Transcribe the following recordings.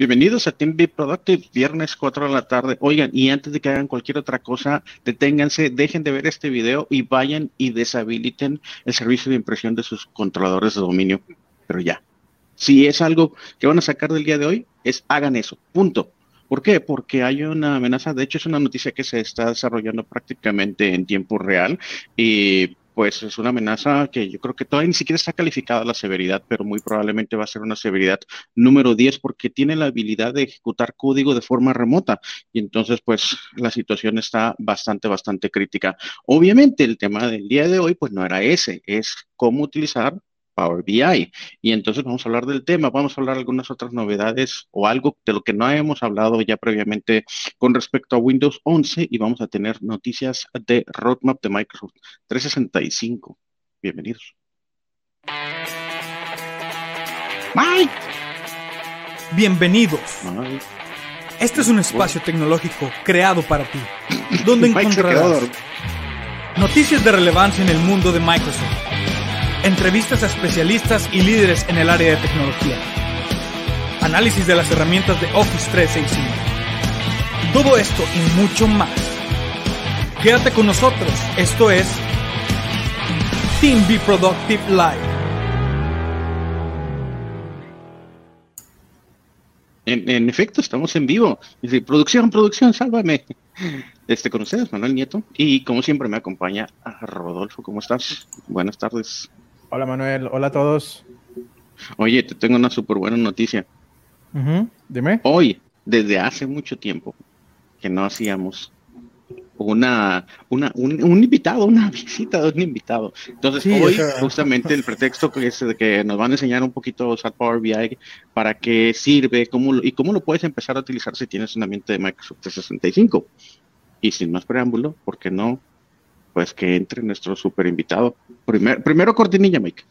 Bienvenidos a Team Be Productive, viernes 4 de la tarde. Oigan, y antes de que hagan cualquier otra cosa, deténganse, dejen de ver este video y vayan y deshabiliten el servicio de impresión de sus controladores de dominio. Pero ya, si es algo que van a sacar del día de hoy, es hagan eso, punto. ¿Por qué? Porque hay una amenaza, de hecho es una noticia que se está desarrollando prácticamente en tiempo real y pues es una amenaza que yo creo que todavía ni siquiera está calificada la severidad, pero muy probablemente va a ser una severidad número 10 porque tiene la habilidad de ejecutar código de forma remota y entonces pues la situación está bastante, bastante crítica. Obviamente el tema del día de hoy pues no era ese, es cómo utilizar Power BI. Y entonces vamos a hablar del tema, vamos a hablar de algunas otras novedades o algo de lo que no hemos hablado ya previamente con respecto a Windows 11 y vamos a tener noticias de roadmap de Microsoft 365. Bienvenidos. Mike. Bienvenidos. Este es un espacio tecnológico creado para ti, donde encontrarás noticias de relevancia en el mundo de Microsoft entrevistas a especialistas y líderes en el área de tecnología, análisis de las herramientas de Office 365. Todo esto y mucho más. Quédate con nosotros, esto es Team Be Productive Live. En, efecto, estamos en vivo. Producción, producción, sálvame. Este, con ustedes, Manuel Nieto. Y como siempre me acompaña a Rodolfo. ¿Cómo estás? Buenas tardes. Hola Manuel, hola a todos. Oye, te tengo una súper buena noticia. Dime. Hoy, desde hace mucho tiempo, que no hacíamos una, una un, invitado, una visita de un invitado. Entonces, hoy, justamente el pretexto que es de que nos van a enseñar un poquito SAT Power BI para qué sirve cómo, y cómo lo puedes empezar a utilizar si tienes un ambiente de Microsoft 365. Y sin más preámbulo, ¿por qué no pues que entre nuestro super invitado. primero cortinilla, Mike.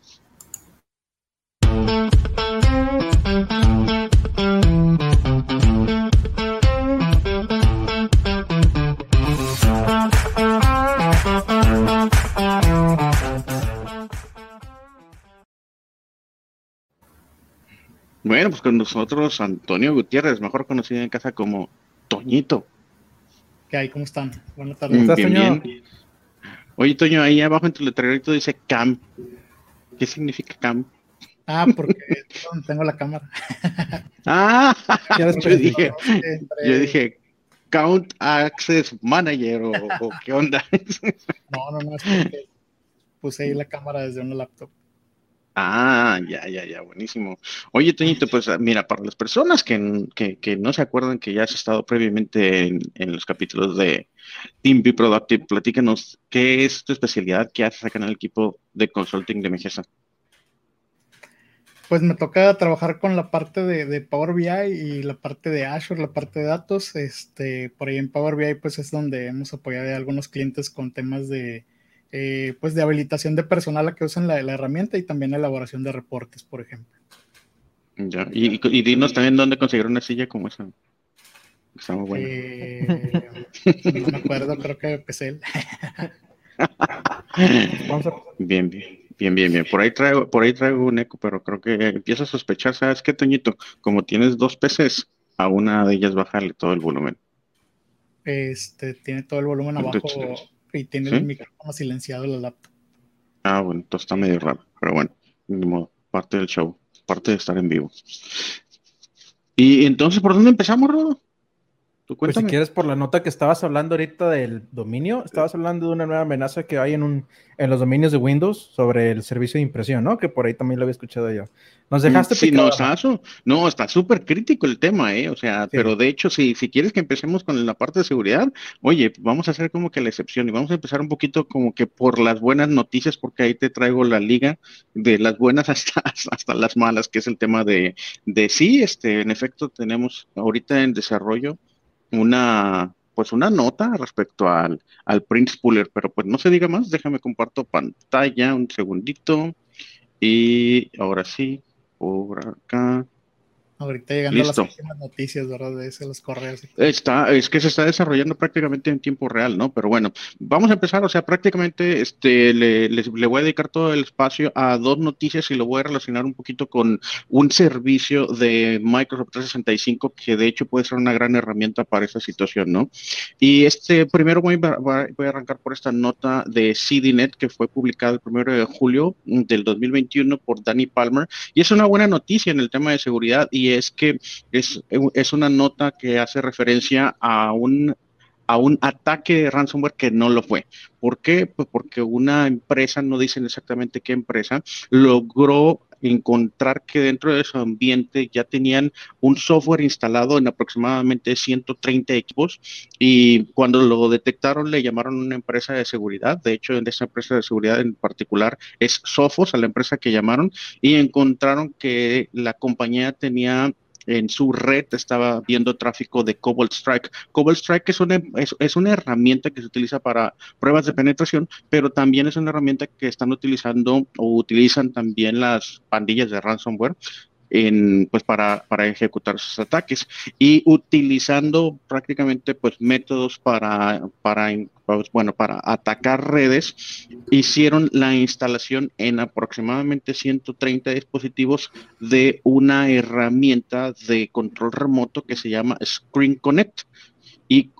Bueno, pues con nosotros Antonio Gutiérrez, mejor conocido en casa como Toñito. ¿Qué hay? ¿Cómo están? Buenas tardes. Bien, bien. Oye, Toño, ahí abajo en tu letrerito dice CAM. ¿Qué significa CAM? Ah, porque tengo la cámara. ah, yo dije, yo dije Count Access Manager o, qué onda. no, no, no, es porque puse ahí la cámara desde una laptop. Ah, ya, ya, ya, buenísimo. Oye, Toñito, pues ah, mira, para las personas que, que, no se acuerdan que ya has estado previamente en, los capítulos de Team Be Productive, platícanos qué es tu especialidad, qué haces acá en el equipo de consulting de Mejesa. Pues me toca trabajar con la parte de, de, Power BI y la parte de Azure, la parte de datos. Este, por ahí en Power BI, pues es donde hemos apoyado a algunos clientes con temas de eh, pues de habilitación de personal a que usen la, herramienta y también elaboración de reportes, por ejemplo. Ya, y, dinos también dónde conseguir una silla como esa. Está muy buena. Eh, no me acuerdo, creo que PC. Bien, bien, bien, bien, bien. Por ahí traigo, por ahí traigo un eco, pero creo que empiezo a sospechar, ¿sabes qué, Toñito? Como tienes dos PCs, a una de ellas bajarle todo el volumen. Este, tiene todo el volumen abajo y tiene el micrófono silenciado en la laptop. Ah, bueno, entonces está medio raro, pero bueno, de modo, parte del show, parte de estar en vivo. Y entonces, ¿por dónde empezamos, Rodo? Pues si quieres, por la nota que estabas hablando ahorita del dominio, estabas hablando de una nueva amenaza que hay en, un, en los dominios de Windows sobre el servicio de impresión, ¿no? Que por ahí también lo había escuchado yo. Nos dejaste sí, no, está, no, está súper crítico el tema, ¿eh? O sea, pero de hecho, si, si quieres que empecemos con la parte de seguridad, oye, vamos a hacer como que la excepción y vamos a empezar un poquito como que por las buenas noticias, porque ahí te traigo la liga de las buenas hasta, hasta las malas, que es el tema de, de sí, este, en efecto, tenemos ahorita en desarrollo una pues una nota respecto al, al Prince Puller, pero pues no se diga más, déjame comparto pantalla un segundito y ahora sí, por acá. Ahorita llegando a las últimas noticias, ¿verdad? De los correos. Está, es que se está desarrollando prácticamente en tiempo real, ¿no? Pero bueno, vamos a empezar, o sea, prácticamente este, le, le, voy a dedicar todo el espacio a dos noticias y lo voy a relacionar un poquito con un servicio de Microsoft 365 que de hecho puede ser una gran herramienta para esta situación, ¿no? Y este, primero voy, voy a arrancar por esta nota de CDNet que fue publicada el primero de julio del 2021 por Danny Palmer y es una buena noticia en el tema de seguridad y es que es, es una nota que hace referencia a un a un ataque de ransomware que no lo fue. ¿Por qué? Pues porque una empresa, no dicen exactamente qué empresa, logró encontrar que dentro de su ambiente ya tenían un software instalado en aproximadamente 130 equipos y cuando lo detectaron le llamaron a una empresa de seguridad, de hecho en esa empresa de seguridad en particular es Sophos, a la empresa que llamaron y encontraron que la compañía tenía en su red estaba viendo tráfico de Cobalt Strike. Cobalt Strike es una, es, una herramienta que se utiliza para pruebas de penetración, pero también es una herramienta que están utilizando o utilizan también las pandillas de ransomware en, pues para, para, ejecutar sus ataques y utilizando prácticamente pues métodos para, para, pues, bueno, para atacar redes, hicieron la instalación en aproximadamente 130 dispositivos de una herramienta de control remoto que se llama Screen Connect. Y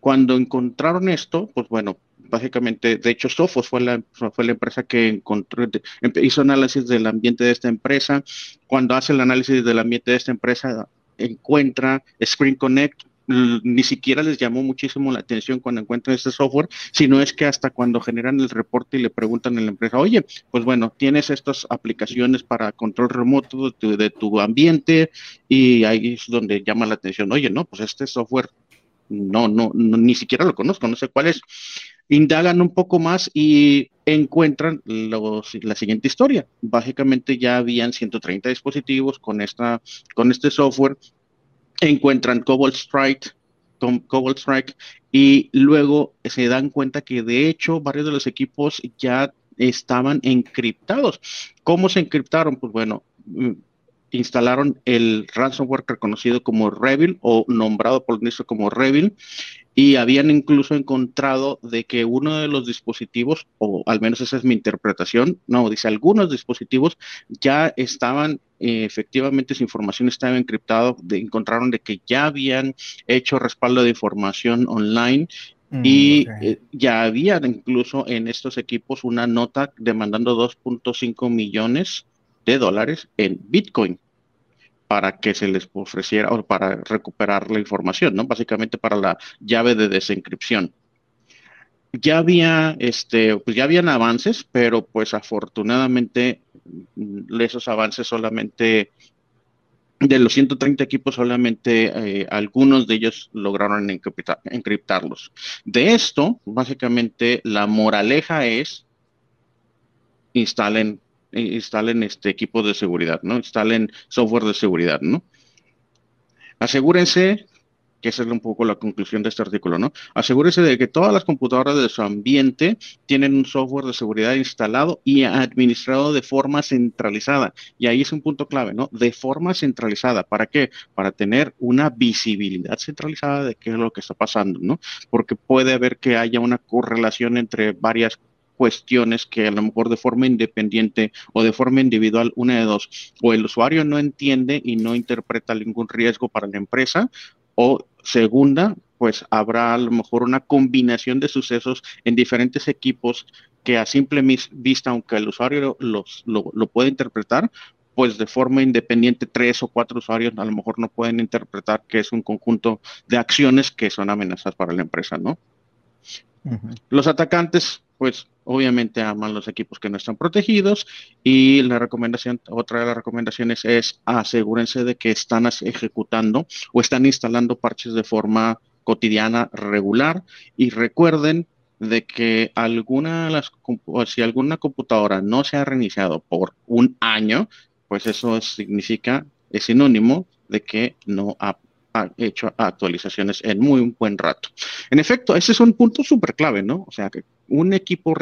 cuando encontraron esto, pues bueno, básicamente, de hecho, Sophos fue la, fue la empresa que encontró, hizo análisis del ambiente de esta empresa. Cuando hace el análisis del ambiente de esta empresa, encuentra Screen Connect, ni siquiera les llamó muchísimo la atención cuando encuentran este software, sino es que hasta cuando generan el reporte y le preguntan a la empresa, oye, pues bueno, tienes estas aplicaciones para control remoto de tu, ambiente y ahí es donde llama la atención, oye, no, pues este software no, no, ni siquiera lo conozco, no sé cuál es indagan un poco más y encuentran la siguiente historia. Básicamente ya habían 130 dispositivos con, esta, con este software, encuentran Cobalt Strike, Cobalt Strike y luego se dan cuenta que de hecho varios de los equipos ya estaban encriptados. ¿Cómo se encriptaron? Pues bueno, mm, instalaron el ransomware reconocido como Revil o nombrado por el como Revil y habían incluso encontrado de que uno de los dispositivos, o al menos esa es mi interpretación, no, dice algunos dispositivos ya estaban, eh, efectivamente su información estaba encriptada, encontraron de que ya habían hecho respaldo de información online mm, y eh, ya habían incluso en estos equipos una nota demandando 2.5 millones de dólares en Bitcoin para que se les ofreciera o para recuperar la información, ¿no? Básicamente para la llave de desencripción. Ya había, este, pues ya habían avances, pero pues afortunadamente mm, esos avances solamente de los 130 equipos, solamente eh, algunos de ellos lograron encriptarlos. De esto, básicamente, la moraleja es instalen instalen este equipo de seguridad, ¿no? Instalen software de seguridad, ¿no? Asegúrense, que esa es un poco la conclusión de este artículo, ¿no? Asegúrense de que todas las computadoras de su ambiente tienen un software de seguridad instalado y administrado de forma centralizada. Y ahí es un punto clave, ¿no? De forma centralizada. ¿Para qué? Para tener una visibilidad centralizada de qué es lo que está pasando, ¿no? Porque puede haber que haya una correlación entre varias cuestiones que a lo mejor de forma independiente o de forma individual, una de dos, o el usuario no entiende y no interpreta ningún riesgo para la empresa, o segunda, pues habrá a lo mejor una combinación de sucesos en diferentes equipos que a simple vista, aunque el usuario los, lo, lo puede interpretar, pues de forma independiente tres o cuatro usuarios a lo mejor no pueden interpretar que es un conjunto de acciones que son amenazas para la empresa, ¿no? Los atacantes, pues obviamente aman los equipos que no están protegidos y la recomendación, otra de las recomendaciones es asegúrense de que están ejecutando o están instalando parches de forma cotidiana regular y recuerden de que alguna las, si alguna computadora no se ha reiniciado por un año, pues eso significa, es sinónimo de que no ha hecho actualizaciones en muy buen rato. En efecto, ese es un punto súper clave, ¿no? O sea, que un equipo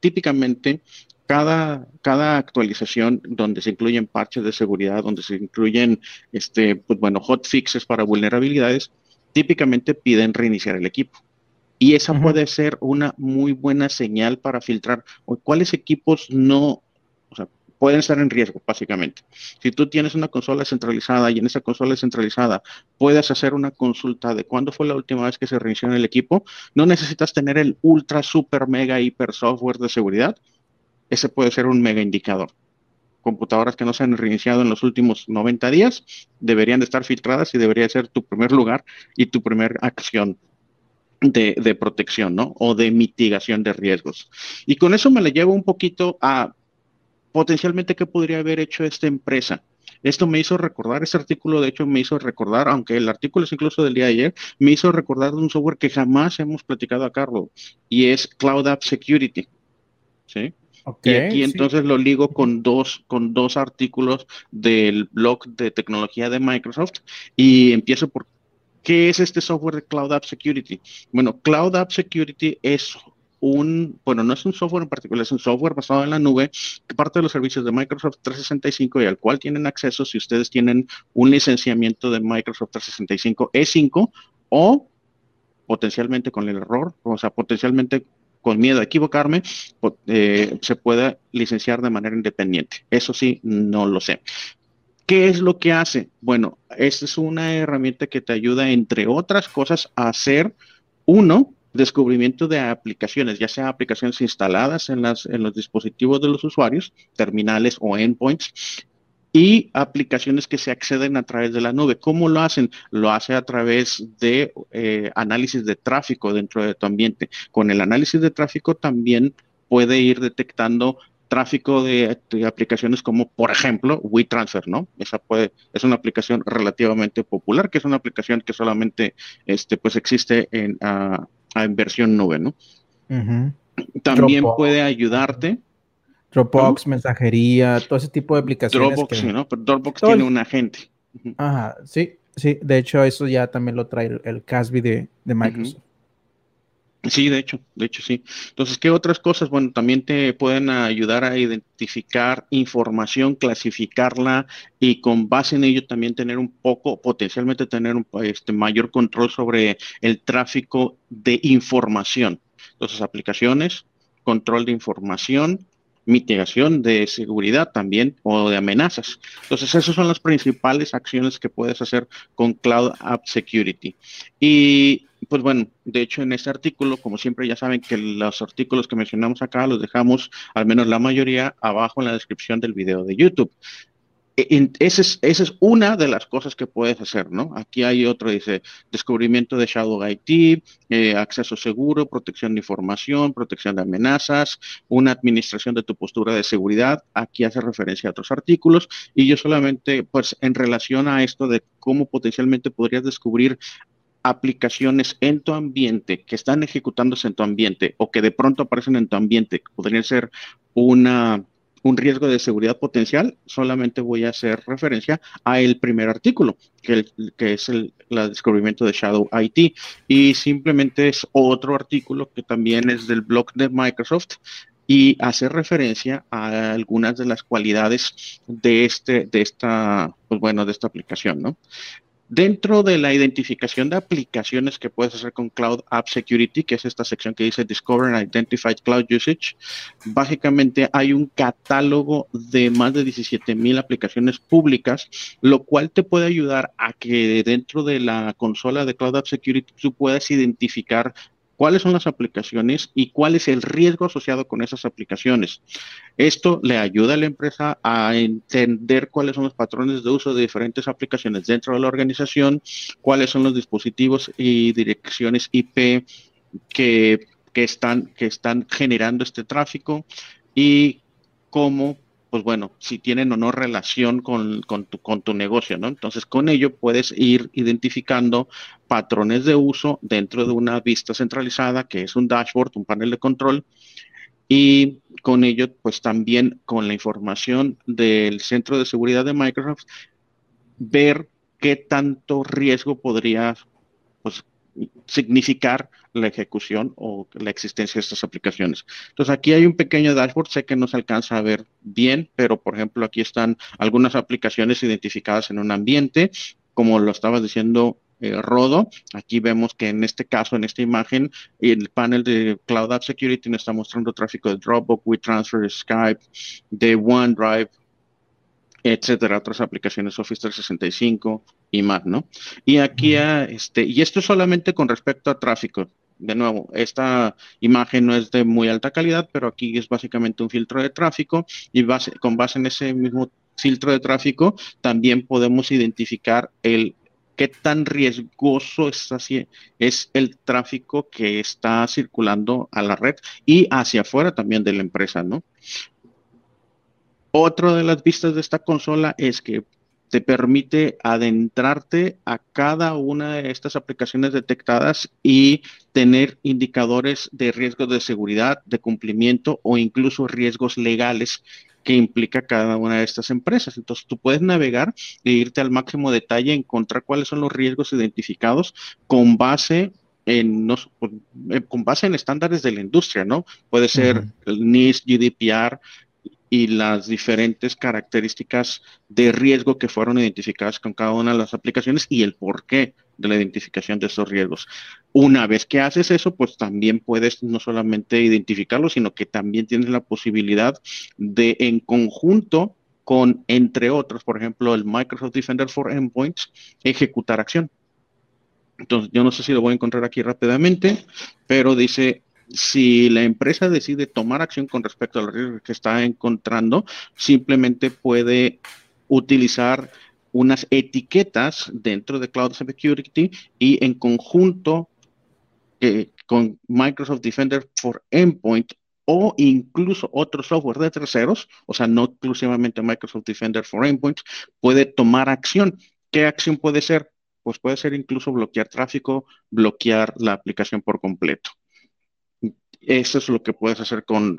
típicamente cada, cada actualización donde se incluyen parches de seguridad, donde se incluyen, este, pues bueno, hotfixes para vulnerabilidades, típicamente piden reiniciar el equipo. Y esa puede ser una muy buena señal para filtrar cuáles equipos no, pueden estar en riesgo, básicamente. Si tú tienes una consola centralizada y en esa consola centralizada puedes hacer una consulta de cuándo fue la última vez que se reinició en el equipo, no necesitas tener el ultra, super, mega, hiper software de seguridad. Ese puede ser un mega indicador. Computadoras que no se han reiniciado en los últimos 90 días deberían de estar filtradas y debería ser tu primer lugar y tu primera acción de, de, protección, ¿no? O de mitigación de riesgos. Y con eso me le llevo un poquito a potencialmente qué podría haber hecho esta empresa. Esto me hizo recordar, este artículo de hecho me hizo recordar, aunque el artículo es incluso del día de ayer, me hizo recordar de un software que jamás hemos platicado a Carlos y es Cloud App Security. ¿Sí? y aquí entonces lo ligo con dos, con dos artículos del blog de tecnología de Microsoft y empiezo por ¿qué es este software de Cloud App Security? Bueno, Cloud App Security es un, bueno, no es un software en particular, es un software basado en la nube que parte de los servicios de Microsoft 365 y al cual tienen acceso si ustedes tienen un licenciamiento de Microsoft 365 E5 o potencialmente con el error, o sea, potencialmente con miedo a equivocarme, eh, se pueda licenciar de manera independiente. Eso sí, no lo sé. ¿Qué es lo que hace? Bueno, esta es una herramienta que te ayuda, entre otras cosas, a hacer, uno, descubrimiento de aplicaciones, ya sea aplicaciones instaladas en, las, en los dispositivos de los usuarios, terminales o endpoints, y aplicaciones que se acceden a través de la nube. ¿Cómo lo hacen? Lo hace a través de eh, análisis de tráfico dentro de tu ambiente. Con el análisis de tráfico también puede ir detectando tráfico de, aplicaciones como, por ejemplo, WeTransfer, ¿no? Esa puede, es una aplicación relativamente popular, que es una aplicación que solamente este, pues existe en, uh, en versión nube, ¿no? También puede ayudarte. Dropbox, mensajería, todo ese tipo de aplicaciones. Dropbox, sí, ¿no? Pero Dropbox tiene un agente. Ajá, sí, sí. De hecho, eso ya también lo trae el, Casby de, Microsoft. Sí, de hecho, de hecho sí. Entonces, ¿qué otras cosas? Bueno, también te pueden ayudar a identificar información, clasificarla y con base en ello también tener un poco, potencialmente tener un este, mayor control sobre el tráfico de información. Entonces, aplicaciones, control de información, mitigación de seguridad también o de amenazas. Entonces, esas son las principales acciones que puedes hacer con Cloud App Security. Y pues bueno, de hecho en este artículo, como siempre ya saben que los artículos que mencionamos acá los dejamos, al menos la mayoría, abajo en la descripción del video de YouTube. E, esa es, una de las cosas que puedes hacer, ¿no? Aquí hay otro, dice, descubrimiento de Shadow IT, eh, acceso seguro, protección de información, protección de amenazas, una administración de tu postura de seguridad. Aquí hace referencia a otros artículos y yo solamente, pues, en relación a esto de cómo potencialmente podrías descubrir aplicaciones en tu ambiente que están ejecutándose en tu ambiente o que de pronto aparecen en tu ambiente, podrían ser una, un riesgo de seguridad potencial, solamente voy a hacer referencia a el primer artículo, que, que es el, descubrimiento de Shadow IT. Y simplemente es otro artículo que también es del blog de Microsoft y hace referencia a algunas de las cualidades de este, de esta, pues bueno, de esta aplicación, ¿no? Dentro de la identificación de aplicaciones que puedes hacer con Cloud App Security, que es esta sección que dice Discover and Identify Cloud Usage, básicamente hay un catálogo de más de 17 mil aplicaciones públicas, lo cual te puede ayudar a que dentro de la consola de Cloud App Security tú puedas identificar cuáles son las aplicaciones y cuál es el riesgo asociado con esas aplicaciones. Esto le ayuda a la empresa a entender cuáles son los patrones de uso de diferentes aplicaciones dentro de la organización, cuáles son los dispositivos y direcciones IP que, están, que están generando este tráfico y cómo pues bueno, si tienen o no relación con, tu, con tu negocio, ¿no? Entonces, con ello puedes ir identificando patrones de uso dentro de una vista centralizada, que es un dashboard, un panel de control, y con ello, pues también con la información del centro de seguridad de Microsoft, ver qué tanto riesgo podría pues, significar la ejecución o la existencia de estas aplicaciones. Entonces aquí hay un pequeño dashboard, sé que no se alcanza a ver bien, pero por ejemplo aquí están algunas aplicaciones identificadas en un ambiente, como lo estaba diciendo eh, Rodo. Aquí vemos que en este caso, en esta imagen, el panel de Cloud App Security nos está mostrando tráfico de Dropbox, WeTransfer, Skype, de OneDrive, etcétera, otras aplicaciones Office 365 y más, ¿no? Y aquí, este, y esto solamente con respecto a tráfico. De nuevo, esta imagen no es de muy alta calidad, pero aquí es básicamente un filtro de tráfico y base, con base en ese mismo filtro de tráfico también podemos identificar el qué tan riesgoso es, así, es el tráfico que está circulando a la red y hacia afuera también de la empresa, ¿no? Otra de las vistas de esta consola es que te permite adentrarte a cada una de estas aplicaciones detectadas y tener indicadores de riesgos de seguridad, de cumplimiento o incluso riesgos legales que implica cada una de estas empresas. Entonces tú puedes navegar e irte al máximo detalle, encontrar cuáles son los riesgos identificados con base en, eh, con base en estándares de la industria, ¿no? Puede ser el NIST, GDPR, y las diferentes características de riesgo que fueron identificadas con cada una de las aplicaciones y el porqué de la identificación de esos riesgos. Una vez que haces eso, pues también puedes no solamente identificarlo, sino que también tienes la posibilidad de en conjunto con, entre otros, por ejemplo, el Microsoft Defender for Endpoints, ejecutar acción. Entonces, yo no sé si lo voy a encontrar aquí rápidamente, pero dice si la empresa decide tomar acción con respecto al riesgo que está encontrando, simplemente puede utilizar unas etiquetas dentro de Cloud Security y en conjunto eh, con Microsoft Defender for Endpoint o incluso otro software de terceros, o sea, no exclusivamente Microsoft Defender for Endpoint, puede tomar acción. ¿Qué acción puede ser? Pues puede ser incluso bloquear tráfico, bloquear la aplicación por completo. Eso es lo que puedes hacer con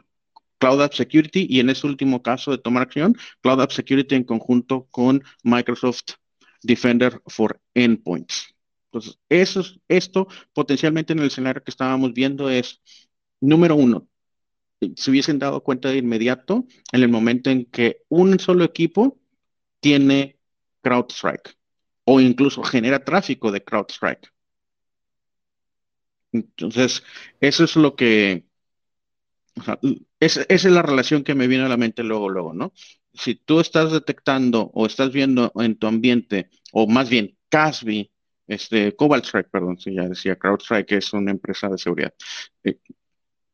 Cloud App Security y en ese último caso de tomar acción, Cloud App Security en conjunto con Microsoft Defender for Endpoints. Entonces, eso, esto potencialmente en el escenario que estábamos viendo es, número uno, se hubiesen dado cuenta de inmediato en el momento en que un solo equipo tiene CrowdStrike o incluso genera tráfico de CrowdStrike. Entonces, eso es lo que, esa es la relación que me viene a la mente luego, luego, ¿no? Si tú estás detectando o estás viendo en tu ambiente, o más bien Casby, este, Cobalt Strike, perdón, si ya decía CrowdStrike, es una empresa de seguridad. Eh,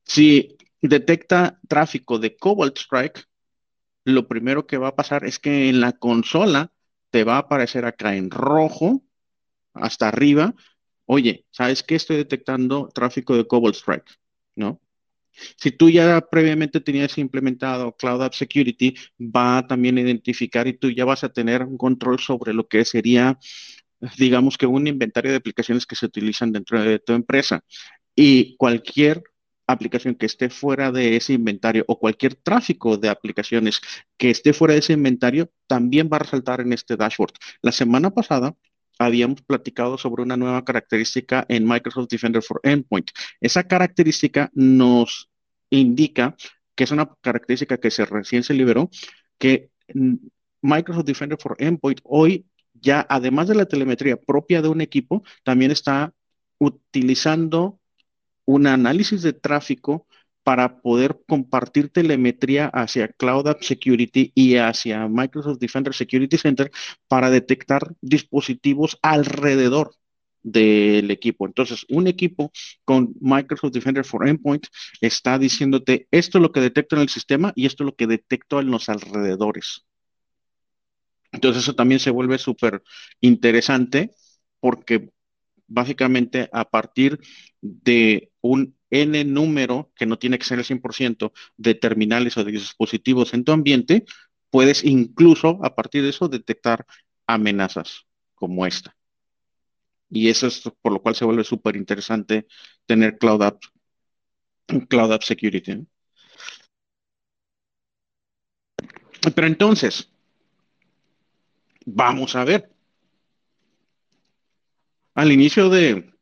si detecta tráfico de Cobalt Strike, lo primero que va a pasar es que en la consola te va a aparecer acá en rojo, hasta arriba, oye, ¿sabes qué? Estoy detectando tráfico de Cobalt Strike, ¿no? Si tú ya previamente tenías implementado Cloud App Security, va a también identificar y tú ya vas a tener un control sobre lo que sería, digamos que un inventario de aplicaciones que se utilizan dentro de tu empresa. Y cualquier aplicación que esté fuera de ese inventario o cualquier tráfico de aplicaciones que esté fuera de ese inventario también va a resaltar en este dashboard. La semana pasada habíamos platicado sobre una nueva característica en Microsoft Defender for Endpoint. Esa característica nos indica que es una característica que se recién se liberó, que Microsoft Defender for Endpoint hoy ya, además de la telemetría propia de un equipo, también está utilizando un análisis de tráfico para poder compartir telemetría hacia Cloud App Security y hacia Microsoft Defender Security Center para detectar dispositivos alrededor del equipo. Entonces, un equipo con Microsoft Defender for Endpoint está diciéndote esto es lo que detecto en el sistema y esto es lo que detecto en los alrededores. Entonces, eso también se vuelve súper interesante porque básicamente a partir de un N número, que no tiene que ser el 100%, de terminales o de dispositivos en tu ambiente, puedes incluso a partir de eso detectar amenazas como esta. Y eso es por lo cual se vuelve súper interesante tener Cloud App, Cloud App Security. Pero entonces, vamos a ver. Al inicio de,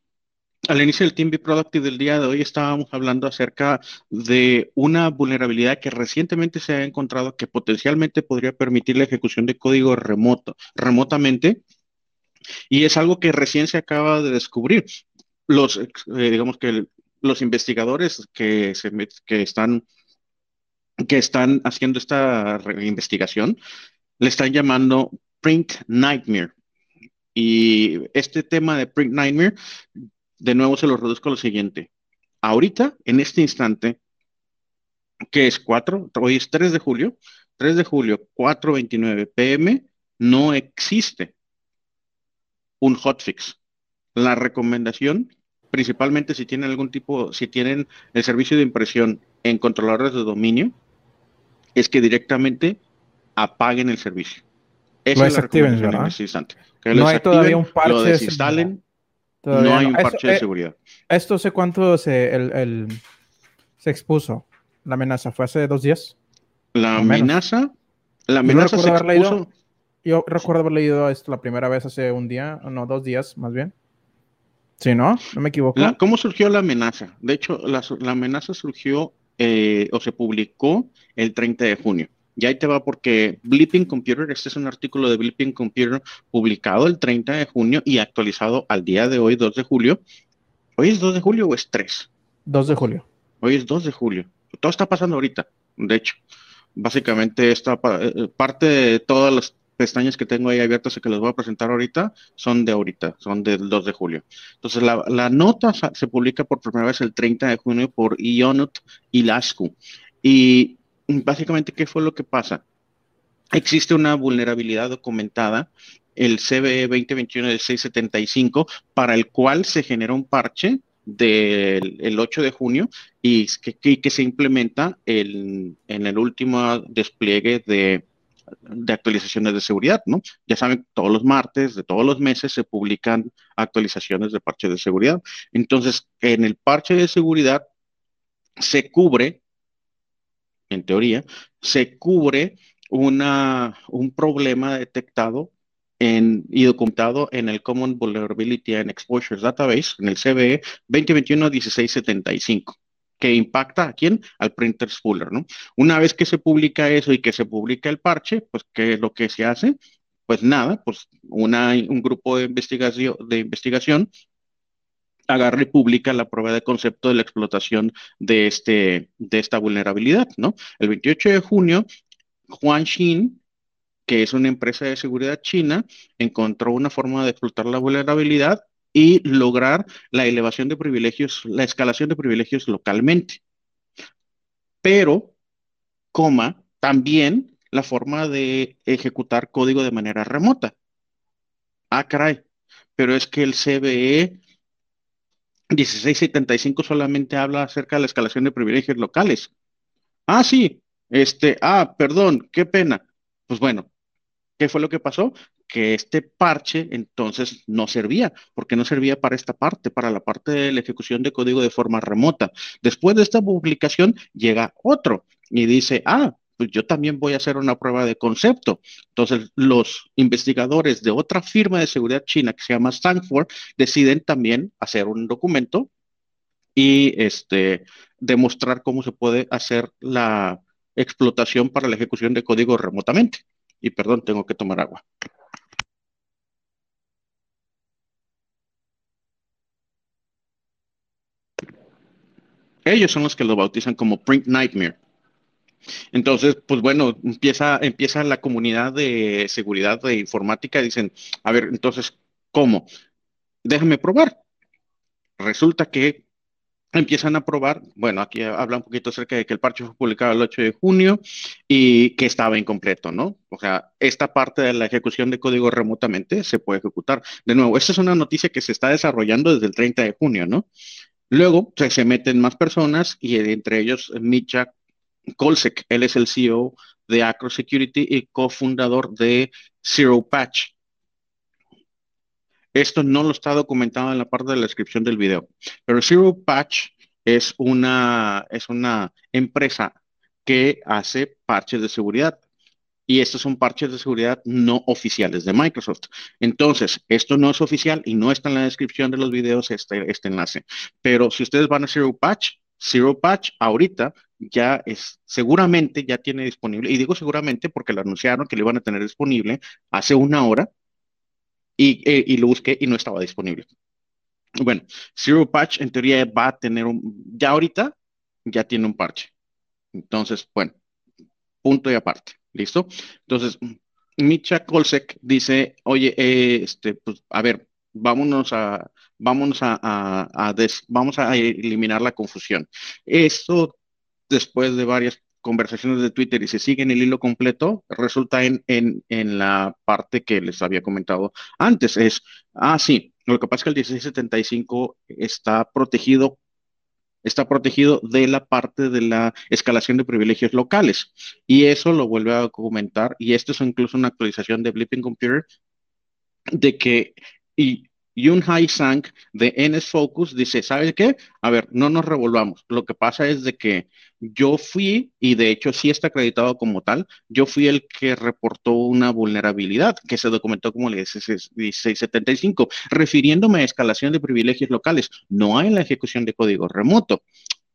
al inicio del Team Be Productive del día de hoy estábamos hablando acerca de una vulnerabilidad que recientemente se ha encontrado que potencialmente podría permitir la ejecución de código remoto, remotamente. Y es algo que recién se acaba de descubrir. Los, eh, digamos que los investigadores que, se, que, están, que están haciendo esta investigación le están llamando Print Nightmare. Y este tema de Print Nightmare de nuevo se lo reduzco a lo siguiente. Ahorita, en este instante, que es 4, hoy es 3 de julio, 3 de julio, 4.29 pm, no existe un hotfix. La recomendación, principalmente si tienen algún tipo, si tienen el servicio de impresión en controladores de dominio, es que directamente apaguen el servicio. Eso es ¿verdad? no hay todavía un parche. Lo desinstalen no hay un parche de eh, seguridad. ¿Esto sé cuánto se, el, se expuso? La amenaza, ¿fue hace dos días? La amenaza, la amenaza se expuso... yo recuerdo haber leído esto la primera vez hace un día, no, dos días más bien. Sí, ¿no? No me equivoco. ¿Cómo surgió la amenaza? De hecho, la, amenaza surgió eh, o se publicó el 30 de junio. Y ahí te va porque Blipping Computer, este es un artículo de Blipping Computer publicado el 30 de junio y actualizado al día de hoy, 2 de julio. ¿Hoy es 2 de julio o es 3? 2 de julio. Hoy es 2 de julio. Todo está pasando ahorita, de hecho. Básicamente esta eh, eh, parte de todas las pestañas que tengo ahí abiertas y que les voy a presentar ahorita son de ahorita, son del 2 de julio. Entonces la, la nota se publica por primera vez el 30 de junio por Ionut y Lascu. Y básicamente, ¿qué fue lo que pasa? Existe una vulnerabilidad documentada, el CBE 2021 de 675, para el cual se genera un parche del 8 de junio y que, se implementa en el último despliegue de, de actualizaciones de seguridad, ¿no? Ya saben, todos los martes de todos los meses se publican actualizaciones de parche de seguridad. Entonces, en el parche de seguridad se cubre en teoría, se cubre una, un problema detectado en, y documentado en el Common Vulnerability and Exposures Database, en el CVE 2021-1675 que impacta a quién? Al printer spooler, ¿no? Una vez que se publica eso y que se publica el parche, pues, ¿qué es lo que se hace? Pues nada, pues una, un grupo de investigación, de investigación agarra y publica la prueba de concepto de la explotación de, este, de esta vulnerabilidad, ¿no? El 28 de junio, Juan Xin, que es una empresa de seguridad china, encontró una forma de explotar la vulnerabilidad y lograr la elevación de privilegios, la escalación de privilegios localmente. Pero, coma, también la forma de ejecutar código de manera remota. Ah, caray, pero es que el CVE 1675 solamente habla acerca de la escalación de privilegios locales. Ah, sí, este, ah, perdón, qué pena. Pues bueno, ¿qué fue lo que pasó? Que este parche entonces no servía, porque no servía para esta parte, para la parte de la ejecución de código de forma remota. Después de esta publicación llega otro y dice, ah, pues yo también voy a hacer una prueba de concepto. Entonces, los investigadores de otra firma de seguridad china que se llama Stanford deciden también hacer un documento y este, demostrar cómo se puede hacer la explotación para la ejecución de código remotamente. Y perdón, tengo que tomar agua. Ellos son los que lo bautizan como Print Nightmare. Entonces, pues bueno, empieza, empieza la comunidad de seguridad de informática dicen, a ver, entonces, ¿cómo? Déjame probar. Resulta que empiezan a probar, bueno, aquí habla un poquito acerca de que el parche fue publicado el 8 de junio y que estaba incompleto, ¿no? O sea, esta parte de la ejecución de código remotamente se puede ejecutar. De nuevo, esta es una noticia que se está desarrollando desde el 30 de junio, ¿no? Luego se, se meten más personas y entre ellos Micha Kolsek, él es el CEO de Acro Security y cofundador de Zero Patch. Esto no lo está documentado en la parte de la descripción del video, pero Zero Patch es una, es una empresa que hace parches de seguridad. Y estos son parches de seguridad no oficiales de Microsoft. Entonces, esto no es oficial y no está en la descripción de los videos este, este enlace. Pero si ustedes van a Zero Patch, Zero Patch ahorita ya es, seguramente ya tiene disponible, y digo seguramente porque lo anunciaron que lo iban a tener disponible hace una hora y, eh, y lo busqué y no estaba disponible. Bueno, Zero Patch en teoría va a tener un, ya ahorita ya tiene un parche. Entonces, bueno, punto y aparte. ¿Listo? Entonces, Micha Kolsek dice, oye, eh, este, pues, a ver, vámonos a, vámonos a, vamos a eliminar la confusión. Eso, después de varias conversaciones de Twitter y se sigue en el hilo completo, resulta en, en, en la parte que les había comentado antes. Es, ah, sí, lo que pasa es que el 1675 está protegido está protegido de la parte de la escalación de privilegios locales. Y eso lo vuelve a documentar, y esto es incluso una actualización de Blipping Computer, de que y Yun Hai Sang de NS Focus dice, ¿sabes qué? A ver, no nos revolvamos. Lo que pasa es de que yo fui, y de hecho sí está acreditado como tal, yo fui el que reportó una vulnerabilidad que se documentó como el 1675, refiriéndome a escalación de privilegios locales, no hay la ejecución de código remoto.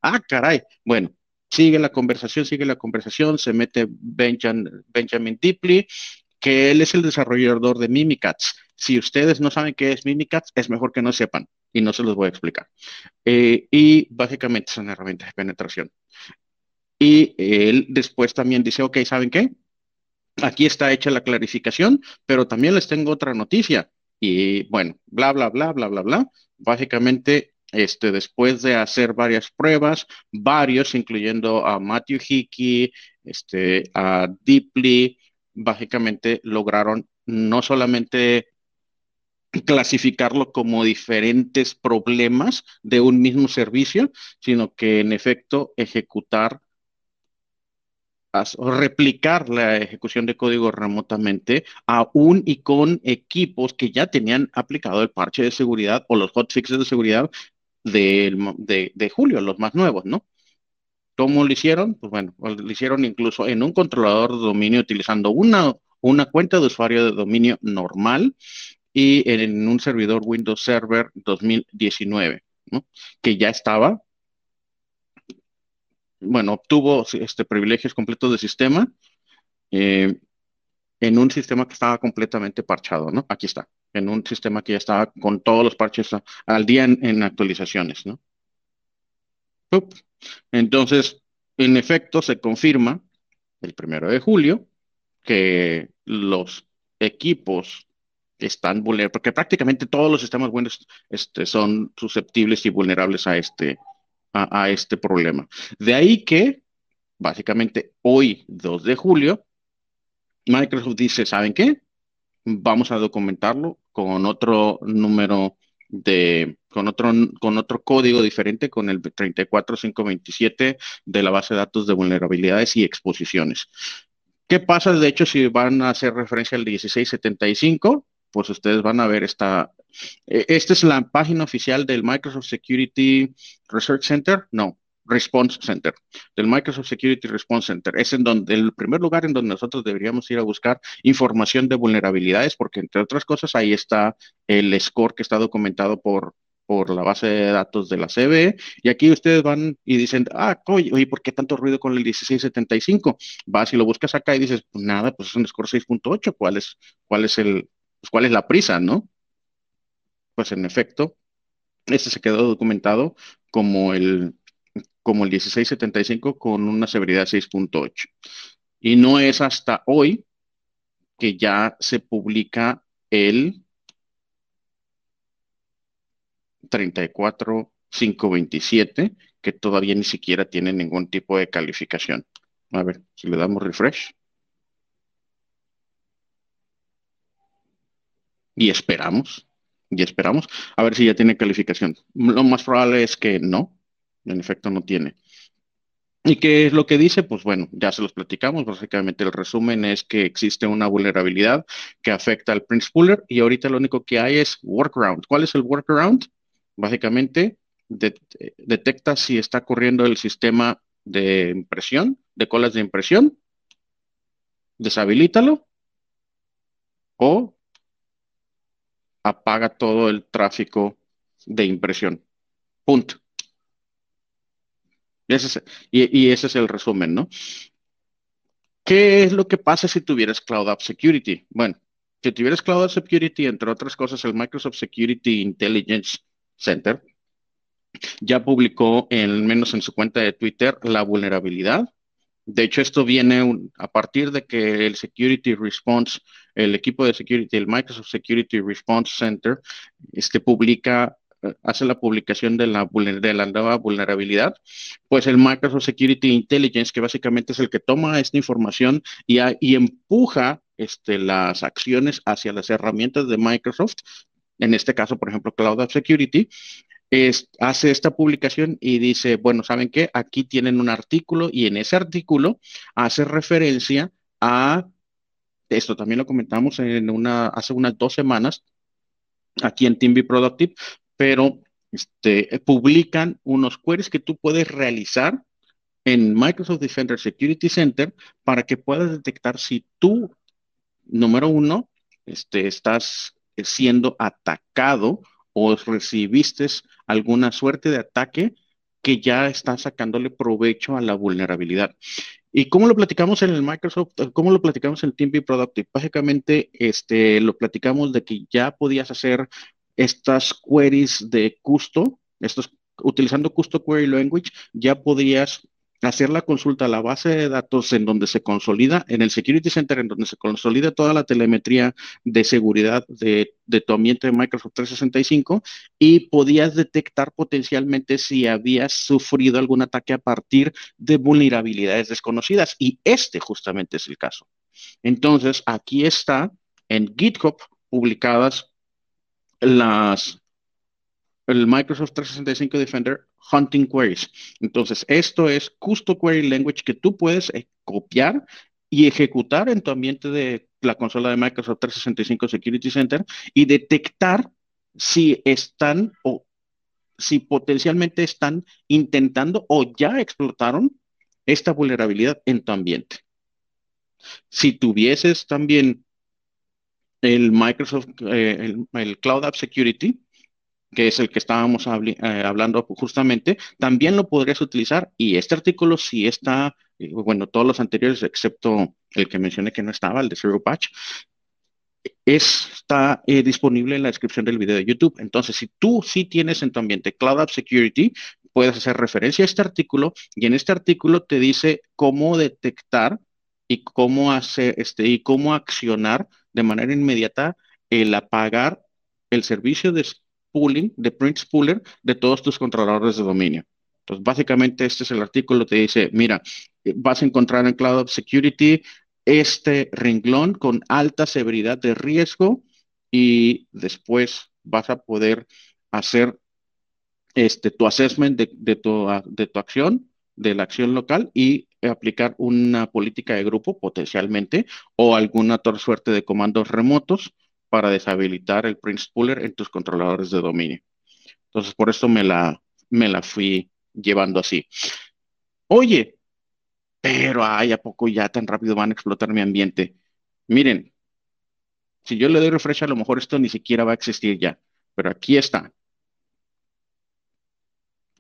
Ah, caray. Bueno, sigue la conversación, sigue la conversación, se mete Benjamin, Benjamin Dipley, que él es el desarrollador de Mimikatz si ustedes no saben qué es Mimikatz, es mejor que no sepan y no se los voy a explicar. Eh, y básicamente son herramientas de penetración. Y él después también dice, ok, ¿saben qué? Aquí está hecha la clarificación, pero también les tengo otra noticia. Y bueno, bla, bla, bla, bla, bla, bla. Básicamente, este, después de hacer varias pruebas, varios, incluyendo a Matthew Hickey, este, a Deeply, básicamente lograron no solamente clasificarlo como diferentes problemas de un mismo servicio, sino que en efecto ejecutar o replicar la ejecución de código remotamente aún y con equipos que ya tenían aplicado el parche de seguridad o los hotfixes de seguridad de, de, julio, los más nuevos, ¿no? ¿Cómo lo hicieron? Pues bueno, lo hicieron incluso en un controlador de dominio utilizando una, una cuenta de usuario de dominio normal y en un servidor Windows Server 2019, que ya estaba, bueno, obtuvo este, privilegios completos de sistema eh, en un sistema que estaba completamente parchado, ¿no? Aquí está, en un sistema que ya estaba con todos los parches al día en, actualizaciones, ¿no? Entonces, en efecto, se confirma el primero de julio que los equipos están vulnerables, porque prácticamente todos los sistemas Windows este, son susceptibles y vulnerables a este, a, este problema. De ahí que, básicamente, hoy, 2 de julio, Microsoft dice, ¿saben qué? Vamos a documentarlo con otro número de, con otro, con otro código diferente, con el 34527 de la base de datos de vulnerabilidades y exposiciones. ¿Qué pasa, de hecho, si van a hacer referencia al 1675? pues ustedes van a ver esta, e, esta es la página oficial del Microsoft Security Research Center, no, Response Center, del Microsoft Security Response Center. Es en donde, el primer lugar en donde nosotros deberíamos ir a buscar información de vulnerabilidades, porque entre otras cosas ahí está el score que está documentado por, por la base de datos de la CBE. Y aquí ustedes van y dicen, ah, oye, ¿por qué tanto ruido con el 1675? Vas y lo buscas acá y dices, pues nada, pues es un score 6.8. ¿Cuál es, cuál es el, pues, ¿cuál es la prisa, no? Pues en efecto, este se quedó documentado como el, como el 1675 con una severidad 6.8. Y no es hasta hoy que ya se publica el 34527, que todavía ni siquiera tiene ningún tipo de calificación. A ver, si le damos refresh. y esperamos, y esperamos a ver si ya tiene calificación. Lo más probable es que no, en efecto no tiene. ¿Y qué es lo que dice? Pues bueno, ya se los platicamos. Básicamente el resumen es que existe una vulnerabilidad que afecta al Prince Puller y ahorita lo único que hay es workaround. ¿Cuál es el workaround? Básicamente detecta si está corriendo el sistema de impresión, de colas de impresión deshabilítalo o apaga todo el tráfico de impresión. Punto. Y ese, y ese es el resumen, ¿no? ¿Qué es lo que pasa si tuvieras Cloud App Security? Bueno, si tuvieras Cloud App Security, entre otras cosas, el Microsoft Security Intelligence Center ya publicó, en menos en su cuenta de Twitter, la vulnerabilidad. De hecho, esto viene a partir de que el Security Response, el equipo de Security, el Microsoft Security Response Center, este, publica hace la publicación de la, nueva vulnerabilidad, pues el Microsoft Security Intelligence, que básicamente es el que toma esta información y, y empuja este, las acciones hacia las herramientas de Microsoft, en este caso, por ejemplo, Cloud App Security, hace esta publicación y dice, bueno, ¿saben qué? Aquí tienen un artículo y en ese artículo hace referencia a, esto también lo comentamos en una, hace unas dos semanas, aquí en Team Productive, pero este, publican unos queries que tú puedes realizar en Microsoft Defender Security Center para que puedas detectar si tú, número uno, este, estás siendo atacado o recibiste alguna suerte de ataque que ya está sacándole provecho a la vulnerabilidad. ¿Y cómo lo platicamos en el Microsoft? ¿Cómo lo platicamos en TeamViewer Productive? Básicamente, este, lo platicamos de que ya podías hacer estas queries de custo, estos, utilizando Custo Query Language, ya podrías hacer la consulta a la base de datos en donde se consolida, en el Security Center, en donde se consolida toda la telemetría de seguridad de, de, tu ambiente de Microsoft 365 y podías detectar potencialmente si habías sufrido algún ataque a partir de vulnerabilidades desconocidas. Y este justamente es el caso. Entonces, aquí está en GitHub publicadas las, el Microsoft 365 Defender Hunting Queries. Entonces, esto es Custom Query Language que tú puedes eh, copiar y ejecutar en tu ambiente de la consola de Microsoft 365 Security Center y detectar si están o si potencialmente están intentando o ya explotaron esta vulnerabilidad en tu ambiente. Si tuvieses también el Microsoft, eh, el, Cloud App Security, que es el que estábamos eh, hablando justamente, también lo podrías utilizar y este artículo sí está, eh, bueno, todos los anteriores, excepto el que mencioné que no estaba, el de Zero Patch, está disponible en la descripción del video de YouTube. Entonces, si tú sí tienes en tu ambiente Cloud App Security, puedes hacer referencia a este artículo y en este artículo te dice cómo detectar y cómo hacer este y cómo accionar de manera inmediata el apagar el servicio de spooling, de print spooler de todos tus controladores de dominio. Entonces, básicamente este es el artículo, te dice, mira, vas a encontrar en Cloud Security este renglón con alta severidad de riesgo y después vas a poder hacer este, tu assessment de, tu, de tu acción, de la acción local y aplicar una política de grupo potencialmente o alguna otra suerte de comandos remotos para deshabilitar el print spooler en tus controladores de dominio. Entonces, por eso me la, me la fui llevando así. Oye, pero ay, ¿a poco ya tan rápido van a explotar mi ambiente? Miren, si yo le doy refresh, a lo mejor esto ni siquiera va a existir ya, pero aquí está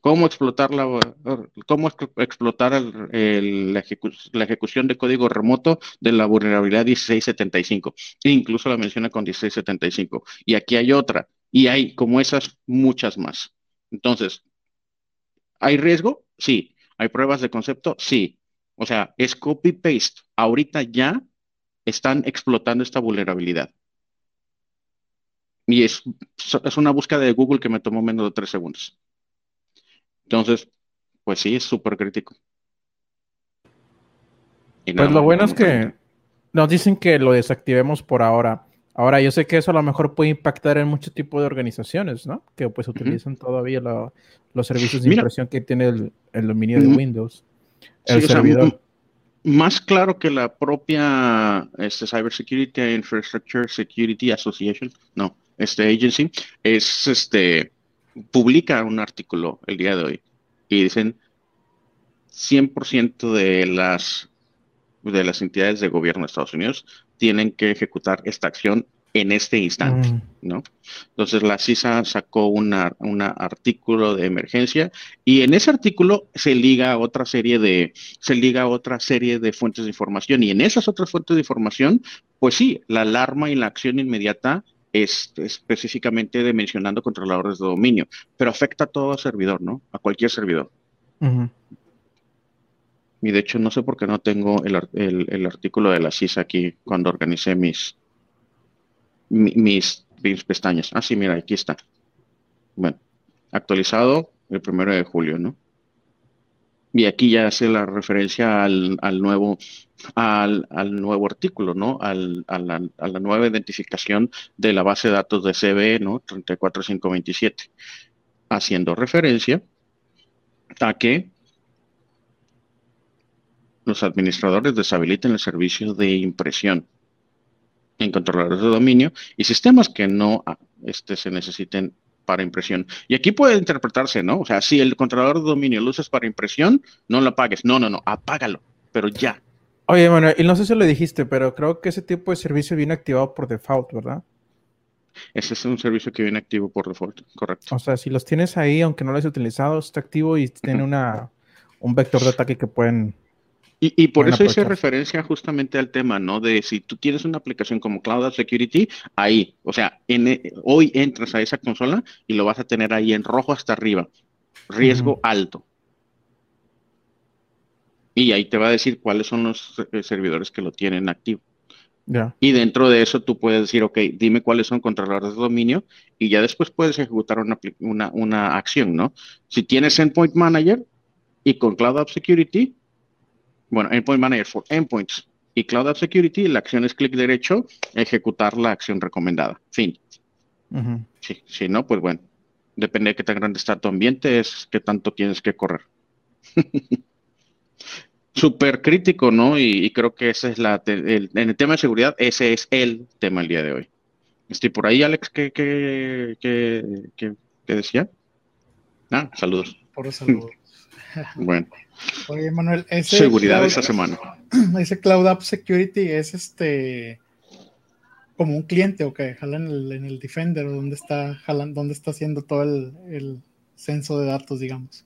cómo explotar la, cómo explotar la, ejecución de código remoto de la vulnerabilidad 1675. E incluso la menciona con 1675. Y aquí hay otra. Y hay como esas muchas más. Entonces, ¿hay riesgo? Sí. ¿Hay pruebas de concepto? Sí. O sea, es copy-paste. Ahorita ya están explotando esta vulnerabilidad. Y es, es una búsqueda de Google que me tomó menos de tres segundos. Entonces, pues sí, es súper crítico. pues lo bueno es que nos dicen que lo desactivemos por ahora. Ahora, yo sé que eso a lo mejor puede impactar en muchos tipos de organizaciones, ¿no? Que pues utilizan todavía los servicios de impresión que tiene el, dominio de Windows, el servidor. más claro que la propia este, Cybersecurity Infrastructure Security Association, no, este agency, es este publica un artículo el día de hoy y dicen 100% de las de las entidades de gobierno de Estados Unidos tienen que ejecutar esta acción en este instante, mm. ¿no? Entonces la CISA sacó un artículo de emergencia y en ese artículo se liga a otra serie de, se liga a otra serie de fuentes de información y en esas otras fuentes de información, pues sí, la alarma y la acción inmediata es específicamente de mencionando controladores de dominio, pero afecta a todo servidor, ¿no? A cualquier servidor. Y de hecho no sé por qué no tengo el, el artículo de la CISA aquí cuando organicé mis, mis, pestañas. Ah, sí, mira, aquí está. Bueno, actualizado el primero de julio, ¿no? Y aquí ya hace la referencia al, nuevo, al, nuevo artículo, ¿no? Al, a, la, a, la, nueva identificación de la base de datos de CB, ¿no? 34527. Haciendo referencia a que los administradores deshabiliten el servicio de impresión en controladores de dominio y sistemas que no ah, este, se necesiten para impresión. Y aquí puede interpretarse, ¿no? O sea, si el controlador de dominio lo usas para impresión, no lo apagues. No, no, no, apágalo, pero ya. Oye, Manuel, y no sé si lo dijiste, pero creo que ese tipo de servicio viene activado por default, ¿verdad? Ese es un servicio que viene activo por default, correcto. O sea, si los tienes ahí, aunque no lo hayas utilizado, está activo y tiene una, un vector de ataque que pueden y, por eso hice referencia justamente al tema, ¿no? De si tú tienes una aplicación como Cloud App Security, ahí, o sea, e, hoy entras a esa consola y lo vas a tener ahí en rojo hasta arriba. Riesgo alto. Y ahí te va a decir cuáles son los eh, servidores que lo tienen activo. Y dentro de eso tú puedes decir, ok, dime cuáles son controladores de dominio y ya después puedes ejecutar una, una, una acción, ¿no? Si tienes Endpoint Manager y con Cloud App Security, bueno, Endpoint Manager for Endpoints y Cloud App Security, la acción es clic derecho, ejecutar la acción recomendada. Fin. Sí, si no, pues bueno, depende de qué tan grande está tu ambiente, es qué tanto tienes que correr. Súper crítico, ¿no? Y, creo que ese es la, en el tema de seguridad, ese es el tema el día de hoy. Estoy por ahí, Alex, ¿qué, qué, qué, decía? Ah, saludos. Por saludos. bueno. Oye, Manuel, ese seguridad esta semana. Ese Cloud App Security es este como un cliente o que jala en el, Defender o donde está jalan, donde está haciendo todo el, el censo de datos, digamos.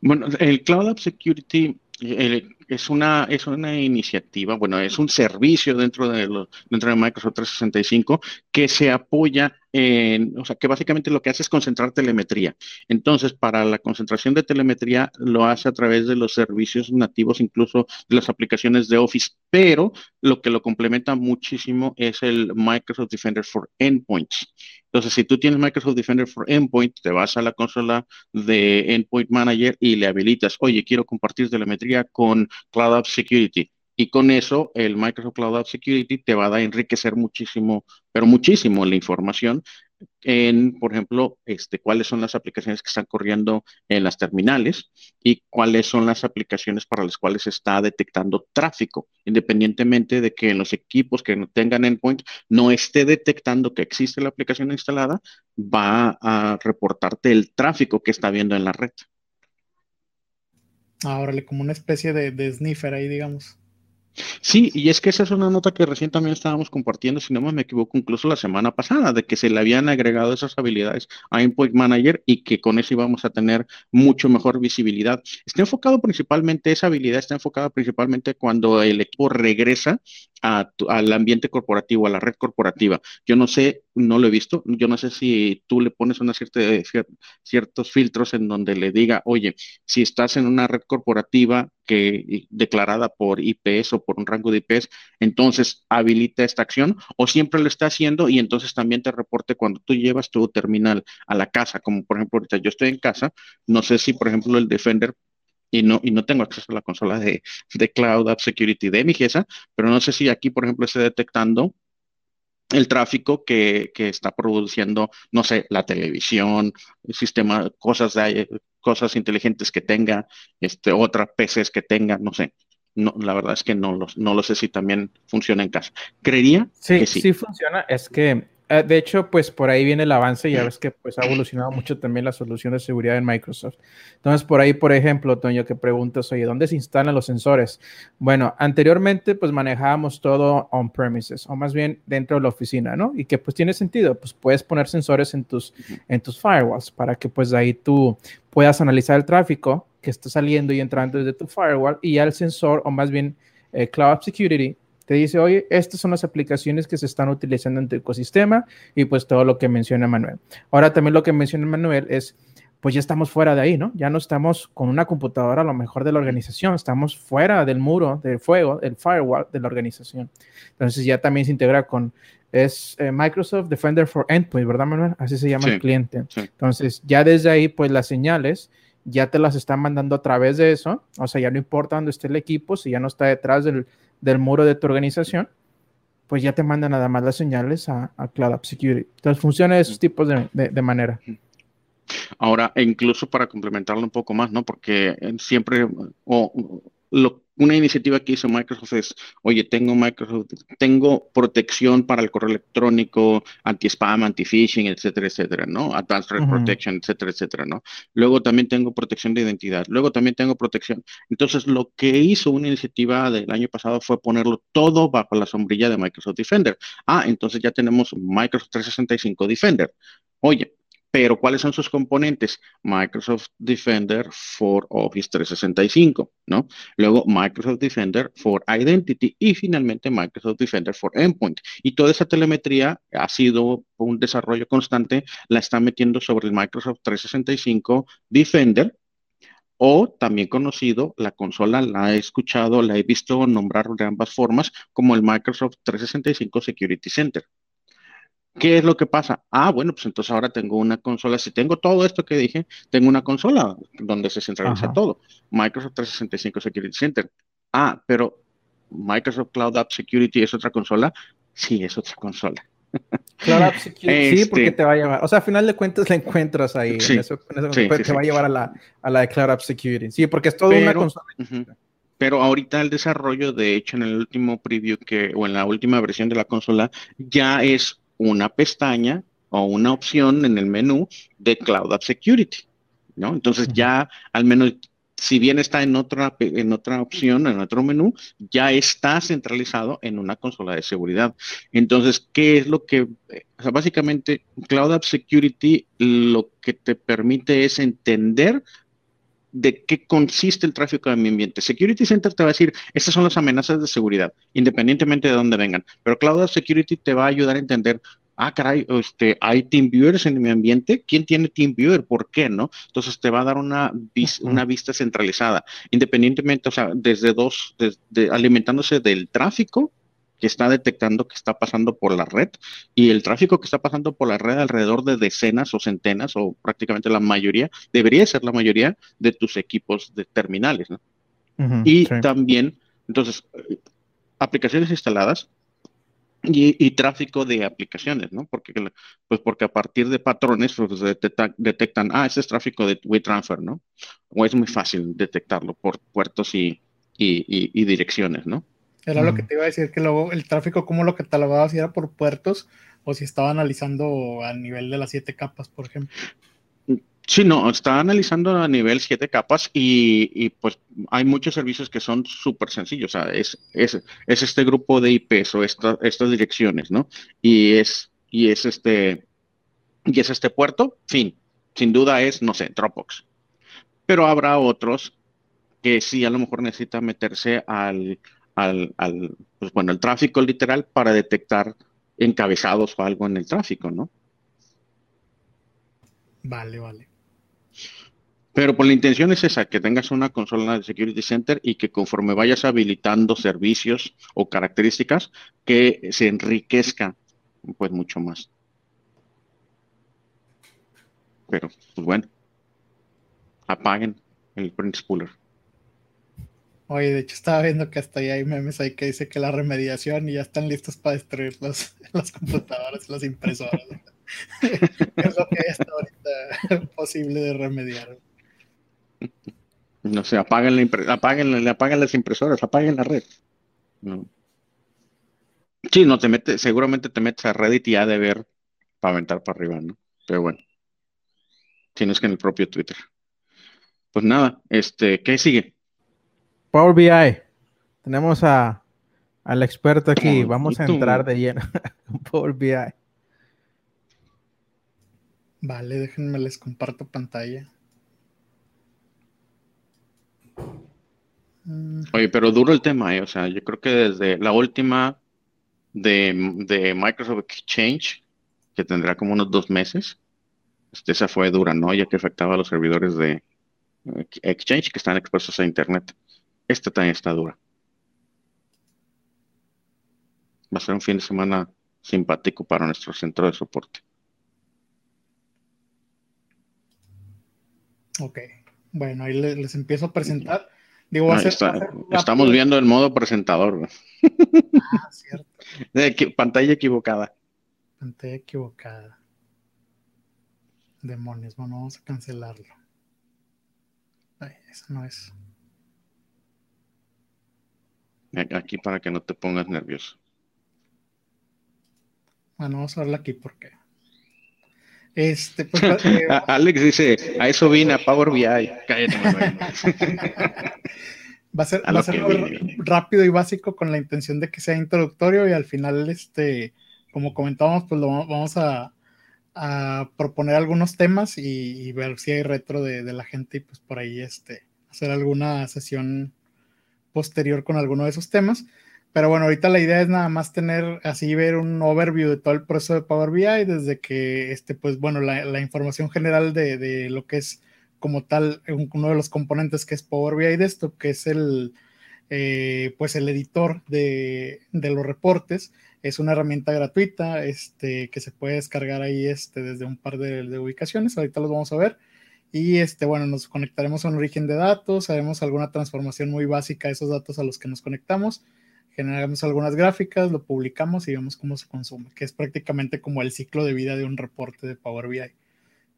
Bueno, el Cloud App Security es una, es una iniciativa, bueno, es un servicio dentro de, dentro de Microsoft 365 que se apoya o sea, que básicamente lo que hace es concentrar telemetría. Entonces, para la concentración de telemetría lo hace a través de los servicios nativos, incluso de las aplicaciones de Office, pero lo que lo complementa muchísimo es el Microsoft Defender for Endpoints. Entonces, si tú tienes Microsoft Defender for Endpoint, te vas a la consola de Endpoint Manager y le habilitas, oye, quiero compartir telemetría con Cloud App Security. Y con eso, el Microsoft Cloud App Security te va a enriquecer muchísimo, pero muchísimo la información en, por ejemplo, este, cuáles son las aplicaciones que están corriendo en las terminales y cuáles son las aplicaciones para las cuales está detectando tráfico, independientemente de que en los equipos que no tengan endpoint no esté detectando que existe la aplicación instalada, va a reportarte el tráfico que está viendo en la red. Ahora, como una especie de sniffer ahí, digamos. Sí, y es que esa es una nota que recién también estábamos compartiendo, si no me equivoco, incluso la semana pasada, de que se le habían agregado esas habilidades a Endpoint Manager y que con eso íbamos a tener mucho mejor visibilidad. Está enfocado principalmente, esa habilidad está enfocada principalmente cuando el equipo regresa al ambiente corporativo, a la red corporativa. Yo no sé, no lo he visto, yo no sé si tú le pones una cierta, ciertos filtros en donde le diga, oye, si estás en una red corporativa que declarada por IPS o por un rango de IPS, entonces habilita esta acción o siempre lo está haciendo y entonces también te reporte cuando tú llevas tu terminal a la casa, como por ejemplo ahorita yo estoy en casa, no sé si por ejemplo el Defender y no, y no tengo acceso a la consola de, Cloud App Security de mi GESA, pero no sé si aquí, por ejemplo, esté detectando el tráfico que, está produciendo, no sé, la televisión, el sistema, cosas, de, cosas inteligentes que tenga, este, otras PCs que tenga, no sé. No, la verdad es que no lo, no lo sé si también funciona en casa. Creería que sí. Sí funciona, es que Eh, de hecho, pues por ahí viene el avance, ya ves que pues ha evolucionado mucho también la solución de seguridad en Microsoft. Entonces, por ahí, por ejemplo, Toño, que preguntas, oye, ¿dónde se instalan los sensores? Bueno, anteriormente pues manejábamos todo on-premises, o más bien dentro de la oficina, ¿no? Y que pues tiene sentido, pues puedes poner sensores en tus, en tus firewalls para que pues ahí tú puedas analizar el tráfico que está saliendo y entrando desde tu firewall y ya el sensor, o más bien eh, Cloud Security, te dice, oye, estas son las aplicaciones que se están utilizando en tu ecosistema y pues todo lo que menciona Manuel. Ahora también lo que menciona Manuel es, pues ya estamos fuera de ahí, ¿no? Ya no estamos con una computadora a lo mejor de la organización, estamos fuera del muro, del fuego, del firewall de la organización. Entonces ya también se integra con, es eh, Microsoft Defender for Endpoint, ¿verdad, Manuel? Así se llama el cliente. Entonces ya desde ahí, pues las señales ya te las están mandando a través de eso, o sea, ya no importa dónde esté el equipo, si ya no está detrás del del muro de tu organización, pues ya te manda nada más las señales a, Cloud App Security. Entonces funciona de esos tipos de, de manera. Ahora, e incluso para complementarlo un poco más, ¿no? Porque siempre, o, lo, una iniciativa que hizo Microsoft es, oye, tengo Microsoft, tengo protección para el correo electrónico, anti-spam, anti-phishing, etcétera, etcétera, ¿no? Advanced Protection, etcétera, etcétera, ¿no? Luego también tengo protección de identidad, luego también tengo protección. Entonces, lo que hizo una iniciativa del año pasado fue ponerlo todo bajo la sombrilla de Microsoft Defender. Ah, entonces ya tenemos Microsoft 365 Defender. Oye, pero ¿cuáles son sus componentes? Microsoft Defender for Office 365, ¿no? Luego Microsoft Defender for Identity y finalmente Microsoft Defender for Endpoint. Y toda esa telemetría ha sido un desarrollo constante, la está metiendo sobre el Microsoft 365 Defender, o también conocido, la consola la he escuchado, la he visto nombrar de ambas formas como el Microsoft 365 Security Center. ¿Qué es lo que pasa? Ah, bueno, pues entonces ahora tengo una consola. Si tengo todo esto que dije, tengo una consola donde se centraliza todo. Microsoft 365 Security Center. Ah, pero Microsoft Cloud App Security es otra consola. Sí, es otra consola. Cloud App Security, sí, porque este te va a llevar. O sea, a final de cuentas la encuentras ahí. Sí, eso, te va a llevar a la, a la de Cloud App Security. Sí, porque es toda una consola. Pero ahorita el desarrollo, de hecho, en el último preview que, o en la última versión de la consola, ya es una pestaña o una opción en el menú de Cloud App Security, ¿no? Entonces ya al menos si bien está en otra, en otra opción, en otro menú, ya está centralizado en una consola de seguridad. Entonces, ¿qué es lo que, o sea, básicamente, Cloud App Security lo que te permite es entender de qué consiste el tráfico de mi ambiente. Security Center te va a decir, estas son las amenazas de seguridad, independientemente de dónde vengan. Pero Cloud Security te va a ayudar a entender, ah, caray, este, hay TeamViewers en mi ambiente. ¿Quién tiene TeamViewer? ¿Por qué no? Entonces te va a dar una, una vista centralizada, independientemente, o sea, desde dos, alimentándose del tráfico que está detectando que está pasando por la red y el tráfico que está pasando por la red alrededor de decenas o centenas o prácticamente la mayoría, debería ser la mayoría de tus equipos de terminales. ¿no? y también, entonces, aplicaciones instaladas y, tráfico de aplicaciones, ¿no? Porque, pues porque a partir de patrones pues, detectan, ah, ese es tráfico de WeTransfer, ¿no? O es muy fácil detectarlo por puertos y, y direcciones, ¿no? Era lo que te iba a decir, que luego el tráfico, ¿cómo lo catalogaba? Si era por puertos o si estaba analizando a nivel de las siete capas, por ejemplo. Sí, no, está analizando a nivel siete capas y, pues hay muchos servicios que son súper sencillos. O sea, es, es, este grupo de IPs o estas direcciones, ¿no? Y es, y es este, y es este puerto, fin. Sin duda es, no sé, Dropbox. Pero habrá otros que sí a lo mejor necesita meterse al, al, al pues bueno, el tráfico literal para detectar encabezados o algo en el tráfico, ¿no? Vale, vale. Pero por la intención es esa, que tengas una consola de Security Center y que conforme vayas habilitando servicios o características, que se enriquezca pues mucho más. Pero, pues bueno, apaguen el print spooler. Oye, de hecho estaba viendo que hasta ahí hay memes ahí que dice que la remediación y ya están listos para destruir los, las computadoras las impresoras. es lo que hay hasta ahorita posible de remediar. No sé, apaguen, la apaguen, apaguen las impresoras, apaguen la red. Sí, no te metes, seguramente te metes a Reddit y ya de ver para aventar para arriba, ¿no? Pero bueno, tienes que en el propio Twitter. Pues nada, este, ¿qué sigue? Power BI. Tenemos a, al experto aquí. Vamos a entrar de lleno con Power BI. Vale, déjenme les comparto pantalla. Mm. Oye, pero duro el tema, ¿eh? O sea, yo creo que desde la última de, de Microsoft Exchange, que tendrá como unos dos meses, este, esa fue dura, ¿no? Ya que afectaba a los servidores de eh, Exchange que están expuestos a Internet. Esta también está dura. Va a ser un fin de semana simpático para nuestro centro de soporte. Ok, bueno, ahí les, empiezo a presentar. Digo, estamos viendo el modo presentador. Ah, cierto. pantalla equivocada. Pantalla equivocada. Demonios, bueno, vamos a cancelarlo. Ay, eso no es. Aquí para que no te pongas nervioso. Bueno, vamos a verla aquí porque. Este, pues, eh, Alex dice, a eso vine a Power BI. Cállate, va a ser, va a ser rápido y básico con la intención de que sea introductorio y al final, este, como comentábamos, pues lo vamos a, a proponer algunos temas y, ver si hay retro de, de, la gente y pues por ahí este, hacer alguna sesión posterior con alguno de esos temas. Pero bueno, ahorita la idea es nada más tener así, ver un overview de todo el proceso de Power BI, desde que, este, pues bueno, la, información general de, lo que es como tal uno de los componentes que es Power BI Desktop, que es el, eh, pues el editor de, los reportes. Es una herramienta gratuita este, que se puede descargar ahí este, desde un par de, de ubicaciones. Ahorita los vamos a ver. Y este, bueno, nos conectaremos a un origen de datos, haremos alguna transformación muy básica de esos datos a los que nos conectamos generamos algunas gráficas, lo publicamos y vemos cómo se consume, que es prácticamente como el ciclo de vida de un reporte de Power BI.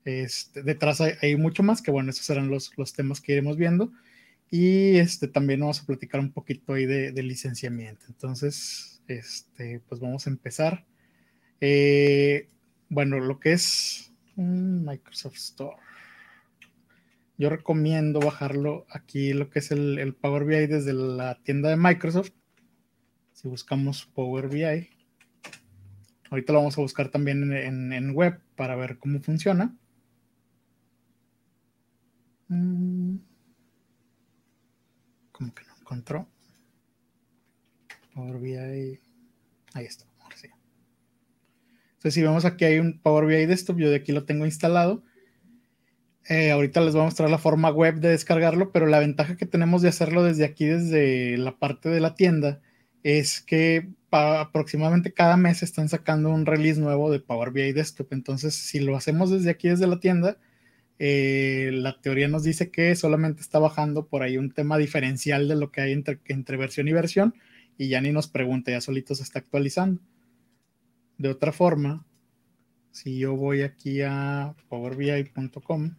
Este, detrás hay, mucho más, que bueno, esos serán los, los temas que iremos viendo. Y este, también vamos a platicar un poquito ahí de, licenciamiento. Entonces, este, pues vamos a empezar. Eh, bueno, lo que es Microsoft Store. Yo recomiendo bajarlo aquí, lo que es el, Power BI desde la tienda de Microsoft si buscamos Power BI, ahorita lo vamos a buscar también en, web para ver cómo funciona. Mm. Como que no encontró. Power BI. Ahí está. Entonces, si vemos aquí hay un Power BI Desktop, yo de aquí lo tengo instalado. Eh, ahorita les voy a mostrar la forma web de descargarlo, pero la ventaja que tenemos de hacerlo desde aquí, desde la parte de la tienda, es que aproximadamente cada mes están sacando un release nuevo de Power BI Desktop. Entonces, si lo hacemos desde aquí, desde la tienda, eh, la teoría nos dice que solamente está bajando por ahí un tema diferencial de lo que hay entre, entre versión y versión y ya ni nos pregunta, ya solito se está actualizando. De otra forma, si yo voy aquí a powerbi.com.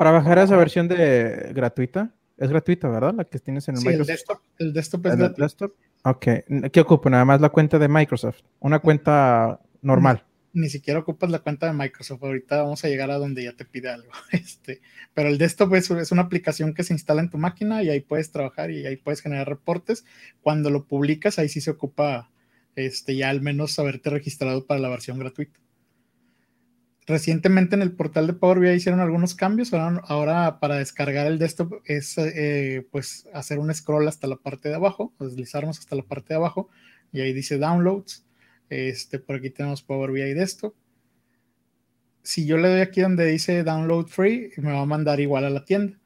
Para bajar esa versión de gratuita, es gratuita, ¿verdad? La que tienes en el sí, El desktop, el desktop es gratuito. Desktop? Ok. ¿Qué ocupa? Nada más la cuenta de Microsoft. Una cuenta normal. Ni, siquiera ocupas la cuenta de Microsoft. Ahorita vamos a llegar a donde ya te pide algo. Este, pero el desktop es, es, una aplicación que se instala en tu máquina y ahí puedes trabajar y ahí puedes generar reportes. Cuando lo publicas, ahí sí se ocupa este, ya al menos haberte registrado para la versión gratuita. Recientemente en el portal de Power BI hicieron algunos cambios. Ahora, para descargar el desktop es eh, pues hacer un scroll hasta la parte de abajo, deslizarnos hasta la parte de abajo y ahí dice downloads. Este, por aquí tenemos Power BI Desktop. Si yo le doy aquí donde dice download free, me va a mandar igual a la tienda.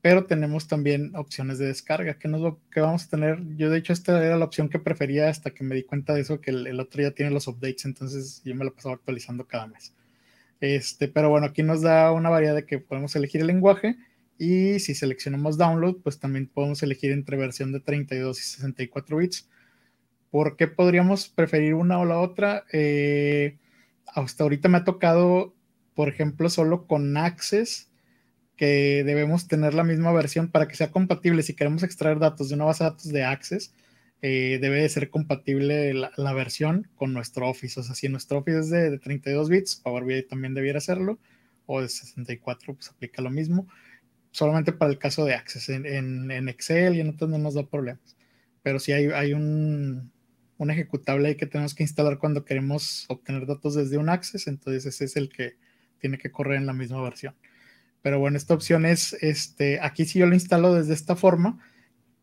Pero tenemos también opciones de descarga. que nos que vamos a tener? Yo de hecho esta era la opción que prefería hasta que me di cuenta de eso, que el, el otro ya tiene los updates, entonces yo me lo pasaba actualizando cada mes. Este, pero bueno, aquí nos da una variedad de que podemos elegir el lenguaje y si seleccionamos download, pues también podemos elegir entre versión de 32 y 64 bits. ¿Por qué podríamos preferir una o la otra? Eh, hasta ahorita me ha tocado, por ejemplo, solo con Access, que debemos tener la misma versión para que sea compatible. Si queremos extraer datos de una base de datos de Access, eh, debe de ser compatible la, versión con nuestro Office. O sea, si nuestro Office es de, 32 bits, Power BI también debiera hacerlo, o de 64, pues aplica lo mismo. Solamente para el caso de Access. En, Excel y en otros no nos da problemas. Pero si hay, un ejecutable ahí que tenemos que instalar cuando queremos obtener datos desde un Access, entonces ese es el que tiene que correr en la misma versión. Pero bueno, esta opción es, este, aquí si yo lo instalo desde esta forma,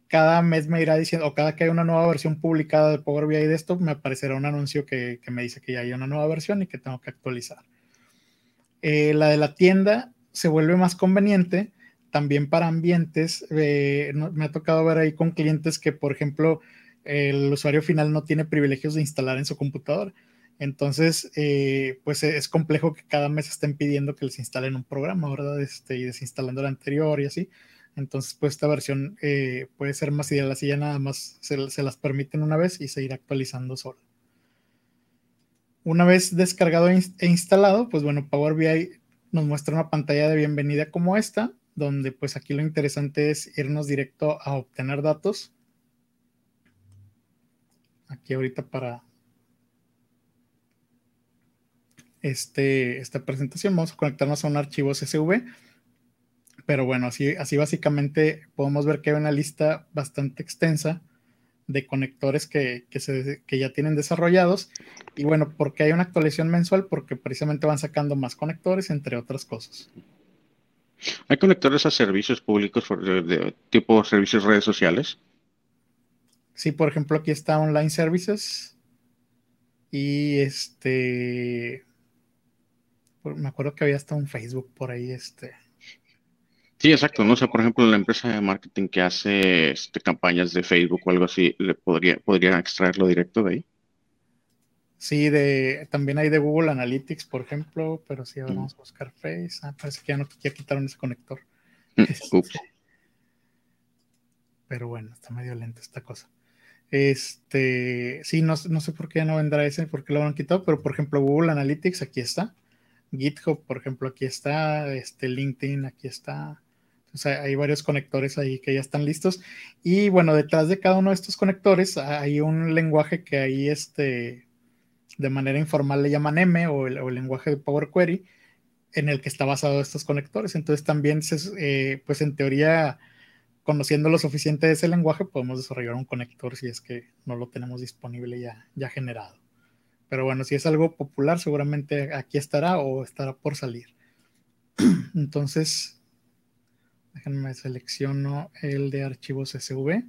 cada mes me irá diciendo, o cada que hay una nueva versión publicada de Power BI de esto, me aparecerá un anuncio que, me dice que ya hay una nueva versión y que tengo que actualizar. Eh, la de la tienda se vuelve más conveniente también para ambientes. Eh, me ha tocado ver ahí con clientes que, por ejemplo, el usuario final no tiene privilegios de instalar en su computadora. Entonces, eh, pues es complejo que cada mes estén pidiendo que les instalen un programa, ¿verdad? Este, y desinstalando el anterior y así. Entonces, pues esta versión eh, puede ser más ideal, así ya nada más se, las permiten una vez y se irá actualizando sola. Una vez descargado e, e instalado, pues bueno, Power BI nos muestra una pantalla de bienvenida como esta, donde pues aquí lo interesante es irnos directo a obtener datos. Aquí ahorita para este, esta presentación vamos a conectarnos a un archivo CSV pero bueno, así, así básicamente podemos ver que hay una lista bastante extensa de conectores que, se, ya tienen desarrollados. Y bueno, porque hay una actualización mensual? Porque precisamente van sacando más conectores, entre otras cosas. ¿Hay conectores a servicios públicos de, tipo servicios redes sociales? Sí, por ejemplo, aquí está Online Services. Y este. Me acuerdo que había hasta un Facebook por ahí, este. Sí, exacto. No sé, por ejemplo, la empresa de marketing que hace este, campañas de Facebook o algo así, ¿le podría, podría extraerlo directo de ahí? Sí, de, también hay de Google Analytics, por ejemplo, pero sí, vamos a buscar Face. Ah, parece que ya no ya quitaron ese conector. Mm, este, pero bueno, está medio lenta esta cosa. Este, sí, no, no sé por qué ya no vendrá ese, por qué lo han quitado, pero por ejemplo, Google Analytics aquí está. GitHub, por ejemplo, aquí está. Este, LinkedIn, aquí está hay varios conectores ahí que ya están listos. Y bueno, detrás de cada uno de estos conectores hay un lenguaje que ahí este, de manera informal le llaman M o el, lenguaje de Power Query en el que está basado estos conectores. Entonces también, eh, pues en teoría, conociendo lo suficiente de ese lenguaje, podemos desarrollar un conector si es que no lo tenemos disponible ya, ya generado. Pero bueno, si es algo popular, seguramente aquí estará o estará por salir. Entonces, Déjenme selecciono el de archivos SV.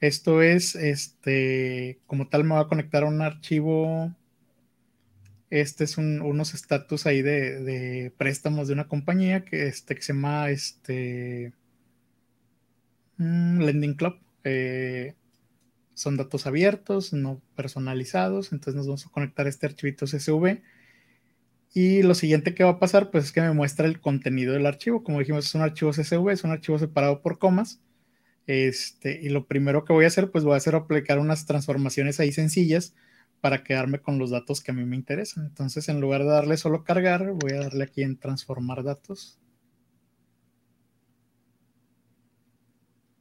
Esto es, este, como tal me va a conectar a un archivo. Este es unos estatus ahí de, préstamos de una compañía que, este, que se llama este, mm, Lending Club. Eh, son datos abiertos, no personalizados. Entonces nos vamos a conectar a este archivito CSV y lo siguiente que va a pasar, pues es que me muestra el contenido del archivo. Como dijimos, es un archivo CSV, es un archivo separado por comas. Este, y lo primero que voy a hacer, pues voy a hacer aplicar unas transformaciones ahí sencillas para quedarme con los datos que a mí me interesan. Entonces, en lugar de darle solo cargar, voy a darle aquí en transformar datos.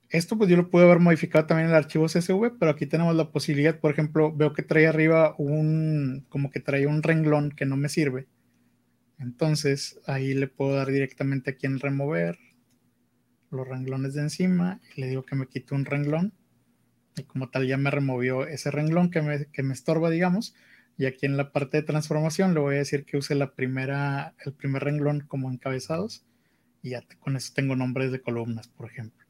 Esto pues yo lo puedo haber modificado también en el archivo CSV, pero aquí tenemos la posibilidad, por ejemplo, veo que trae arriba un, como que trae un renglón que no me sirve entonces ahí le puedo dar directamente aquí en remover los renglones de encima y le digo que me quite un renglón. Y como tal ya me removió ese renglón que me, que me estorba, digamos. Y aquí en la parte de transformación le voy a decir que use la primera, el primer renglón como encabezados. Y ya con eso tengo nombres de columnas, por ejemplo.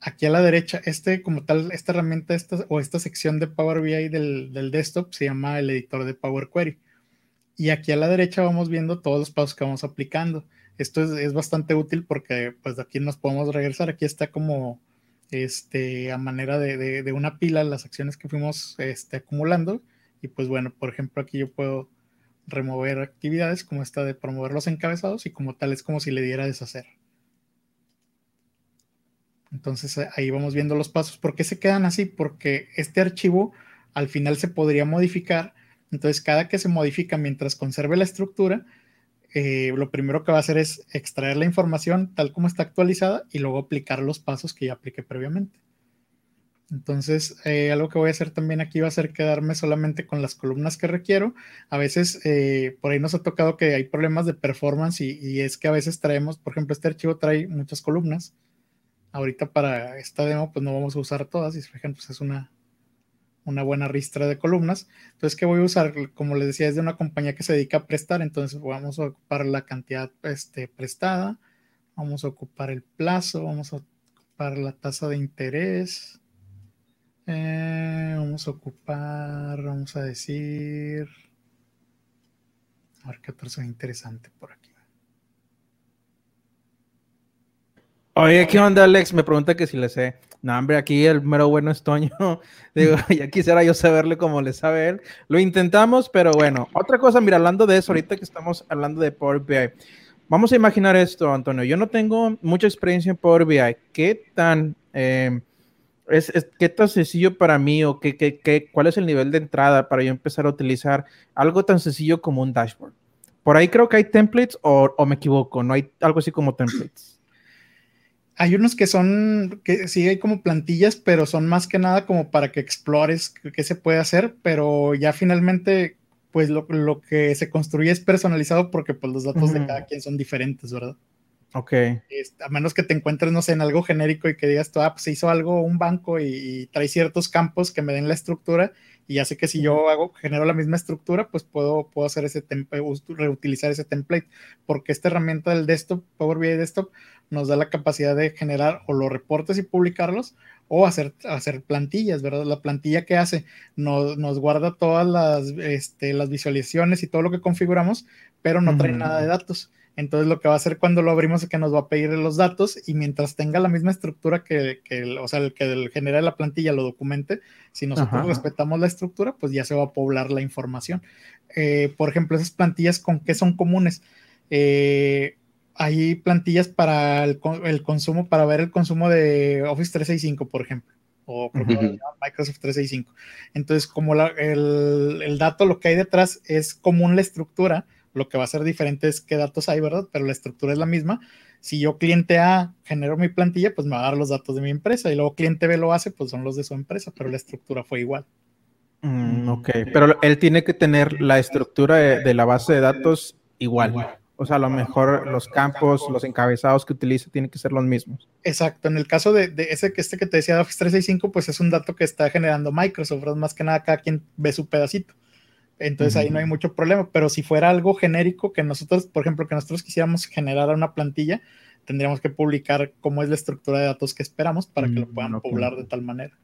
Aquí a la derecha, este como tal, esta herramienta esta, o esta sección de Power BI del, del desktop se llama el editor de Power Query. Y aquí a la derecha vamos viendo todos los pasos que vamos aplicando. Esto es, bastante útil porque pues de aquí nos podemos regresar. Aquí está como este, a manera de, una pila las acciones que fuimos este, acumulando. Y pues bueno, por ejemplo, aquí yo puedo remover actividades como esta de promover los encabezados y como tal es como si le diera deshacer. Entonces ahí vamos viendo los pasos. ¿Por qué se quedan así? Porque este archivo al final se podría modificar entonces, cada que se modifica mientras conserve la estructura, eh, lo primero que va a hacer es extraer la información tal como está actualizada y luego aplicar los pasos que ya apliqué previamente. Entonces, eh, algo que voy a hacer también aquí va a ser quedarme solamente con las columnas que requiero. A veces, eh, por ahí nos ha tocado que hay problemas de performance y, es que a veces traemos, por ejemplo, este archivo trae muchas columnas. Ahorita para esta demo, pues no vamos a usar todas. Y fijan, pues es una, una buena ristra de columnas. Entonces, ¿qué voy a usar? Como les decía, es de una compañía que se dedica a prestar. Entonces, vamos a ocupar la cantidad este, prestada. Vamos a ocupar el plazo. Vamos a ocupar la tasa de interés eh, vamos a ocupar, vamos a decir. A ver qué otro es interesante por aquí. Oye, ¿qué onda, Alex? Me pregunta que si le sé. No, hombre, aquí el mero bueno es Toño. Digo, ya quisiera yo saberle cómo le sabe él. Lo intentamos, pero bueno. Otra cosa, mira, hablando de eso, ahorita que estamos hablando de Power BI, vamos a imaginar esto, Antonio. Yo no tengo mucha experiencia en Power BI. ¿Qué tan eh, es, ¿qué tan sencillo para mí o qué, qué, cuál es el nivel de entrada para yo empezar a utilizar algo tan sencillo como un dashboard? Por ahí creo que hay templates o, o me equivoco, no hay algo así como templates. Hay unos que son, que sí hay como plantillas, pero son más que nada como para que explores qué se puede hacer, pero ya finalmente, pues lo, lo que se construye es personalizado porque pues los datos de cada quien son diferentes, ¿verdad? Ok. a menos que te encuentres, no sé, en algo genérico y que digas tú, ah, pues se hizo algo, un banco y, trae ciertos campos que me den la estructura y ya sé que si yo hago, genero la misma estructura, pues puedo, puedo hacer ese template, reutilizar ese template, porque esta herramienta del desktop, Power BI Desktop, nos da la capacidad de generar o los reportes y publicarlos o hacer, hacer plantillas, ¿verdad? La plantilla que hace nos, nos guarda todas las, este, las visualizaciones y todo lo que configuramos, pero no trae nada de datos. Entonces lo que va a hacer cuando lo abrimos es que nos va a pedir los datos y mientras tenga la misma estructura que, que o sea, el que el genera la plantilla lo documente, si nosotros respetamos la estructura, pues ya se va a poblar la información. Eh, por ejemplo, esas plantillas con qué son comunes. Eh, hay plantillas para el, consumo, para ver el consumo de Office 365, por ejemplo, o Microsoft 365. Entonces, como el, el dato, lo que hay detrás es común la estructura, lo que va a ser diferente es qué datos hay, ¿verdad? Pero la estructura es la misma. Si yo cliente A genero mi plantilla, pues me va a dar los datos de mi empresa y luego cliente B lo hace, pues son los de su empresa, pero la estructura fue igual. Mm, ok, pero él tiene que tener la estructura de, la base de datos igual. O sea, a lo mejor los campos, los encabezados que utiliza tienen que ser los mismos. Exacto. En el caso de, ese que este que te decía de Office 365, pues es un dato que está generando Microsoft, más que nada cada quien ve su pedacito. Entonces ahí no hay mucho problema, pero si fuera algo genérico que nosotros, por ejemplo, que nosotros quisiéramos generar una plantilla, tendríamos que publicar cómo es la estructura de datos que esperamos para que lo puedan mm, poblar de tal manera.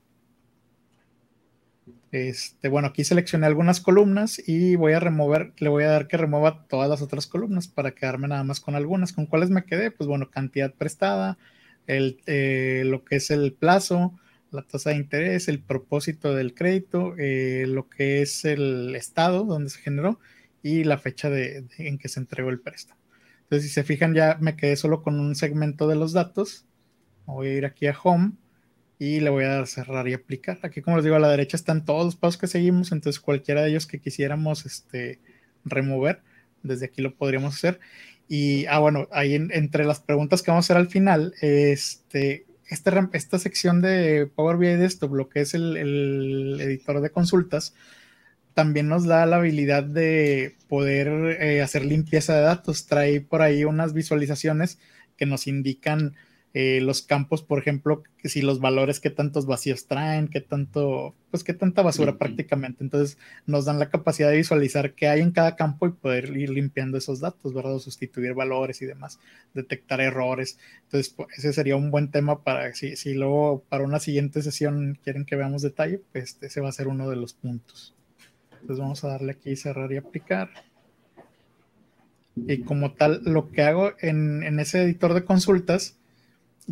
Este, bueno, aquí seleccioné algunas columnas y voy a remover, le voy a dar que remueva todas las otras columnas para quedarme nada más con algunas. ¿Con cuáles me quedé? Pues bueno, cantidad prestada, el, eh, lo que es el plazo, la tasa de interés, el propósito del crédito, eh, lo que es el estado donde se generó y la fecha de, en que se entregó el préstamo. Entonces, si se fijan, ya me quedé solo con un segmento de los datos. Voy a ir aquí a Home y le voy a dar cerrar y aplicar. Aquí, como les digo, a la derecha están todos los pasos que seguimos, entonces cualquiera de ellos que quisiéramos este, remover, desde aquí lo podríamos hacer. Y, ah, bueno, ahí entre las preguntas que vamos a hacer al final, este, esta, sección de Power BI Desktop, lo que es el, editor de consultas, también nos da la habilidad de poder eh, hacer limpieza de datos. Trae por ahí unas visualizaciones que nos indican eh, los campos, por ejemplo, si los valores, qué tantos vacíos traen, qué tanto, pues qué tanta basura prácticamente. Entonces nos dan la capacidad de visualizar qué hay en cada campo y poder ir limpiando esos datos, ¿verdad? sustituir valores y demás, detectar errores. Entonces, pues, ese sería un buen tema para, si, si luego para una siguiente sesión quieren que veamos detalle, pues ese va a ser uno de los puntos. Entonces vamos a darle aquí cerrar y aplicar. Y como tal, lo que hago en, en ese editor de consultas,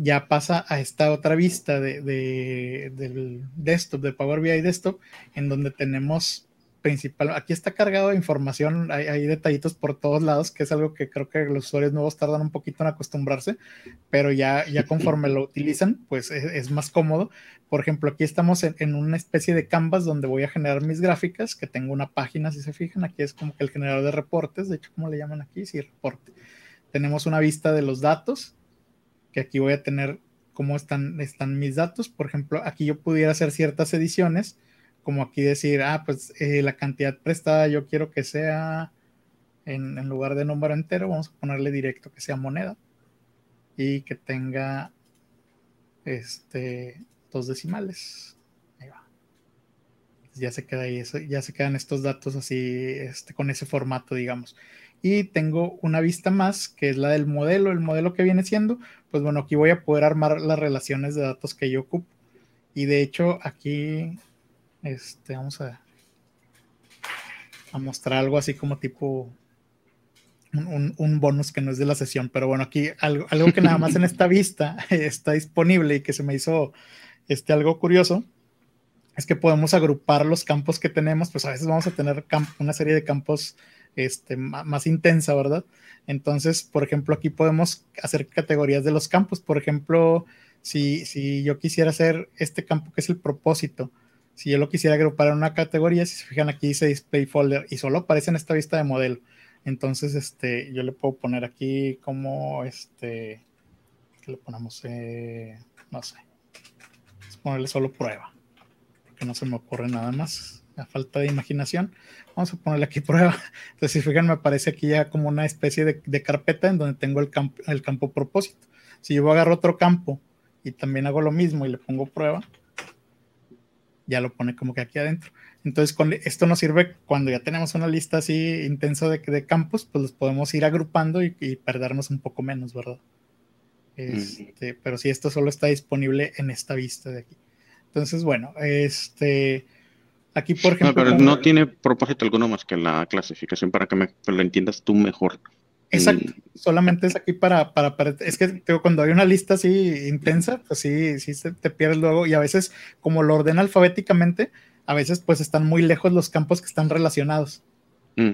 ya pasa a esta otra vista de, del desktop, de Power BI Desktop, en donde tenemos principal, aquí está cargado de información, hay, detallitos por todos lados, que es algo que creo que los usuarios nuevos tardan un poquito en acostumbrarse, pero ya, ya conforme lo utilizan, pues es, más cómodo. Por ejemplo, aquí estamos en, una especie de canvas donde voy a generar mis gráficas, que tengo una página, si se fijan, aquí es como que el generador de reportes, de hecho, ¿cómo le llaman aquí? Sí, reporte. Tenemos una vista de los datos, que aquí voy a tener cómo están, están mis datos. Por ejemplo, aquí yo pudiera hacer ciertas ediciones, como aquí decir, ah, pues eh, la cantidad prestada yo quiero que sea en, lugar de número entero, vamos a ponerle directo que sea moneda y que tenga este dos decimales. Ahí va. Ya se queda ahí, ya se quedan estos datos así, este, con ese formato, digamos. Y tengo una vista más, que es la del modelo, el modelo que viene siendo, pues bueno, aquí voy a poder armar las relaciones de datos que yo ocupo. Y de hecho, aquí, este, vamos a, a mostrar algo así como tipo un, bonus que no es de la sesión, pero bueno, aquí algo, algo que nada más en esta vista está disponible y que se me hizo este, algo curioso, es que podemos agrupar los campos que tenemos, pues a veces vamos a tener una serie de campos este, más intensa, ¿verdad? Entonces, por ejemplo, aquí podemos hacer categorías de los campos. Por ejemplo, si, si yo quisiera hacer este campo que es el propósito, si yo lo quisiera agrupar en una categoría, si se fijan aquí dice display folder y solo aparece en esta vista de modelo. Entonces, este, yo le puedo poner aquí como este, ¿qué le ponemos? Eh, no sé. Ponerle solo prueba, porque no se me ocurre nada más. A falta de imaginación, vamos a ponerle aquí prueba. Entonces, si fijan, me aparece aquí ya como una especie de, carpeta en donde tengo el campo, el campo propósito. Si yo agarro otro campo y también hago lo mismo y le pongo prueba, ya lo pone como que aquí adentro. Entonces, con, esto nos sirve cuando ya tenemos una lista así intensa de, de campos, pues los podemos ir agrupando y, perdernos un poco menos, ¿verdad? Este, Pero si esto solo está disponible en esta vista de aquí. Entonces, bueno, este, aquí por ejemplo... No, pero no tiene propósito alguno más que la clasificación para que me, lo entiendas tú mejor. Exacto, mm. solamente es aquí para, para, es que cuando hay una lista así intensa, pues sí, sí se te pierdes luego y a veces como lo ordena alfabéticamente, a veces pues están muy lejos los campos que están relacionados. Mm.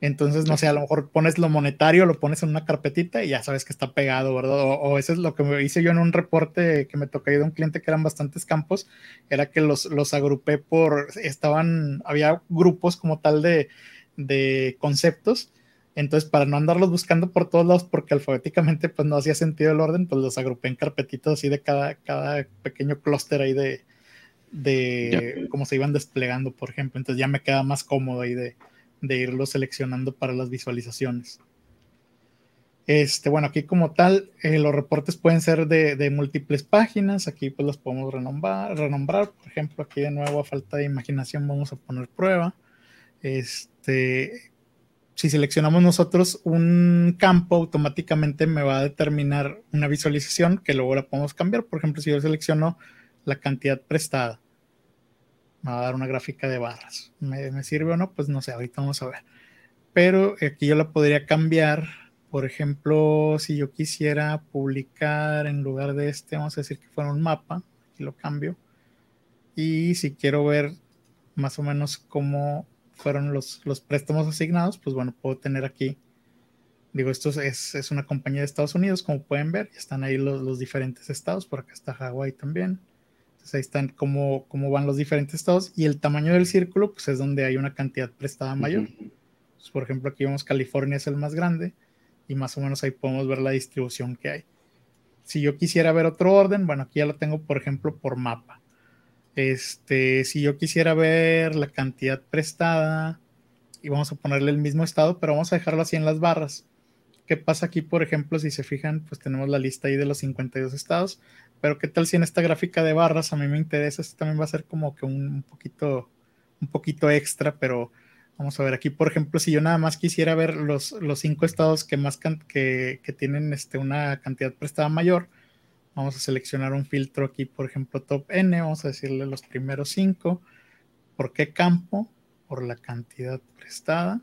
Entonces, no sé, a lo mejor pones lo monetario, lo pones en una carpetita y ya sabes que está pegado, ¿verdad? O, eso es lo que me hice yo en un reporte que me tocó de un cliente que eran bastantes campos, era que los, los agrupé por, estaban, había grupos como tal de, de conceptos, entonces para no andarlos buscando por todos lados, porque alfabéticamente pues no hacía sentido el orden, pues los agrupé en carpetitas así de cada, cada pequeño clúster ahí de, de cómo se iban desplegando, por ejemplo. Entonces ya me queda más cómodo ahí de, de irlo seleccionando para las visualizaciones. Este, bueno, aquí como tal, eh, los reportes pueden ser de, múltiples páginas. Aquí pues los podemos renombrar, renombrar. Por ejemplo, aquí de nuevo a falta de imaginación vamos a poner prueba. Este, si seleccionamos nosotros un campo, automáticamente me va a determinar una visualización que luego la podemos cambiar. Por ejemplo, si yo selecciono la cantidad prestada. Me va a dar una gráfica de barras. ¿Me, sirve o no? Pues no sé, ahorita vamos a ver. Pero aquí yo la podría cambiar. Por ejemplo, si yo quisiera publicar en lugar de este, vamos a decir que fuera un mapa, aquí lo cambio. Y si quiero ver más o menos cómo fueron los, los préstamos asignados, pues bueno, puedo tener aquí Digo, esto es, es, una compañía de Estados Unidos, como pueden ver, están ahí los, los, diferentes estados, por acá está Hawái también ahí están cómo, cómo van los diferentes estados y el tamaño del círculo, pues es donde hay una cantidad prestada mayor. por ejemplo, aquí vemos California es el más grande y más o menos ahí podemos ver la distribución que hay. Si yo quisiera ver otro orden, bueno, aquí ya lo tengo, por ejemplo, por mapa. Este, si yo quisiera ver la cantidad prestada, y vamos a ponerle el mismo estado, pero vamos a dejarlo así en las barras. ¿Qué pasa aquí, por ejemplo, si se fijan, pues tenemos la lista ahí de los 52 estados, pero qué tal si en esta gráfica de barras a mí me interesa, esto también va a ser como que un, poquito, un poquito extra, pero vamos a ver aquí, por ejemplo, si yo nada más quisiera ver los, los cinco estados que más que, que, tienen este, una cantidad prestada mayor, vamos a seleccionar un filtro aquí, por ejemplo, top N, vamos a decirle los primeros cinco, ¿por qué campo? Por la cantidad prestada,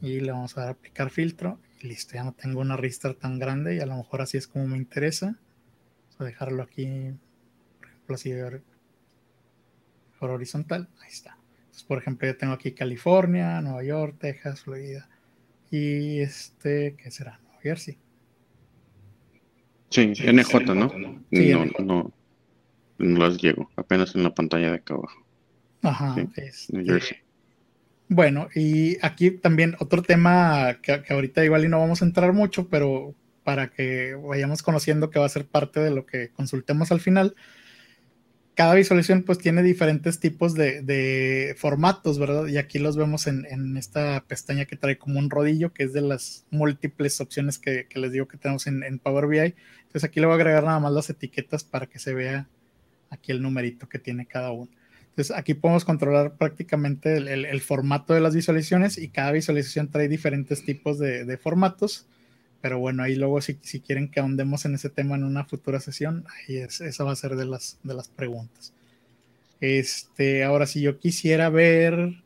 y le vamos a dar a aplicar filtro, y listo, ya no tengo una ristra tan grande, y a lo mejor así es como me interesa a dejarlo aquí, por ejemplo, así por horizontal. Ahí está. Entonces, por ejemplo, yo tengo aquí California, Nueva York, Texas, Florida. Y este, ¿qué será? Nueva Jersey. Sí, NJ, ¿no? Sí, no, no, no las llego, apenas en la pantalla de acá abajo. Ajá, este, Bueno, y aquí también otro tema que, que, ahorita igual y no vamos a entrar mucho, pero para que vayamos conociendo que va a ser parte de lo que consultemos al final. Cada visualización pues tiene diferentes tipos de, formatos, ¿verdad? Y aquí los vemos en, esta pestaña que trae como un rodillo, que es de las múltiples opciones que, les digo que tenemos en, Power BI. Entonces aquí le voy a agregar nada más las etiquetas para que se vea aquí el numerito que tiene cada uno. Entonces aquí podemos controlar prácticamente el, formato de las visualizaciones y cada visualización trae diferentes tipos de, formatos. Pero bueno, ahí luego si, si, quieren que ahondemos en ese tema en una futura sesión, ahí es, esa va a ser de las, de las preguntas. Este, ahora si yo quisiera ver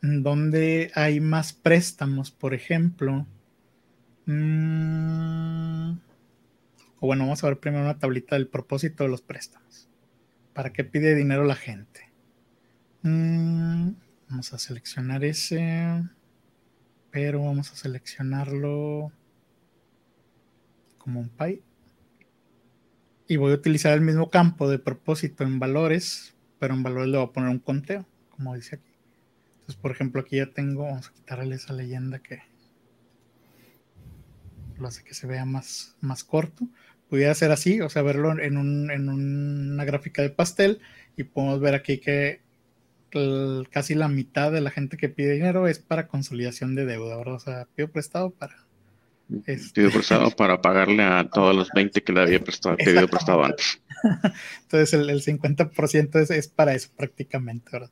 dónde hay más préstamos, por ejemplo. Mm, o bueno, vamos a ver primero una tablita del propósito de los préstamos. ¿Para qué pide dinero la gente? Mm, vamos a seleccionar ese, pero vamos a seleccionarlo como un pie. Y voy a utilizar el mismo campo de propósito en valores, pero en valores le voy a poner un conteo, como dice aquí. Entonces, por ejemplo, aquí ya tengo, vamos a quitarle esa leyenda que lo hace que se vea más, más corto pudiera ser así, o sea, verlo en, una gráfica de pastel y podemos ver aquí que casi la mitad de la gente que pide dinero es para consolidación de deuda, ¿verdad? O sea, pido prestado para... Este... Prestado para pagarle a todos los 20 que le había prestado, pedido prestado antes. Entonces el, 50% es, es, para eso prácticamente, ¿verdad?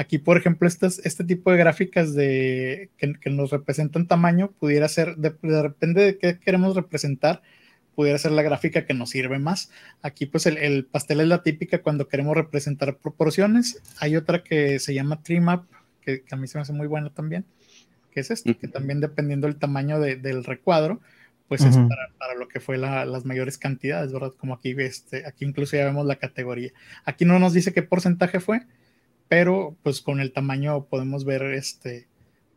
Aquí, por ejemplo, este tipo de gráficas de, que, nos representan tamaño pudiera ser, de, depende de qué queremos representar, pudiera ser la gráfica que nos sirve más. Aquí pues el, pastel es la típica cuando queremos representar proporciones. Hay otra que se llama Trimap, que, que a mí se me hace muy buena también, que es esta, que también dependiendo del tamaño del recuadro, pues es para, lo que fue las mayores cantidades, ¿verdad? Como aquí, este, aquí incluso ya vemos la categoría. Aquí no nos dice qué porcentaje fue, pero pues con el tamaño podemos ver este,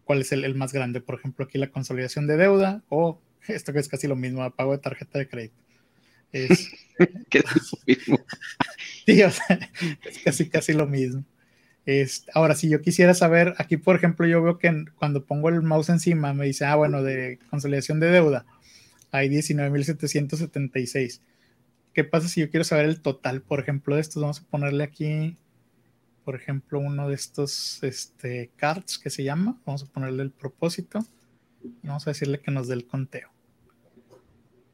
cuál es el, el más grande. Por ejemplo, aquí la consolidación de deuda o esto que es casi lo mismo, pago de tarjeta de crédito. Es, ¿Qué es lo mismo? sí, o sea, es casi, casi lo mismo. Es, ahora, si yo quisiera saber, aquí por ejemplo, yo veo que cuando pongo el mouse encima me dice, ah, bueno, de consolidación de deuda, hay 19.776. ¿Qué pasa si yo quiero saber el total, por ejemplo, de estos? Vamos a ponerle aquí, por ejemplo, uno de estos este, cards que se llama. Vamos a ponerle el propósito. Vamos a decirle que nos dé el conteo.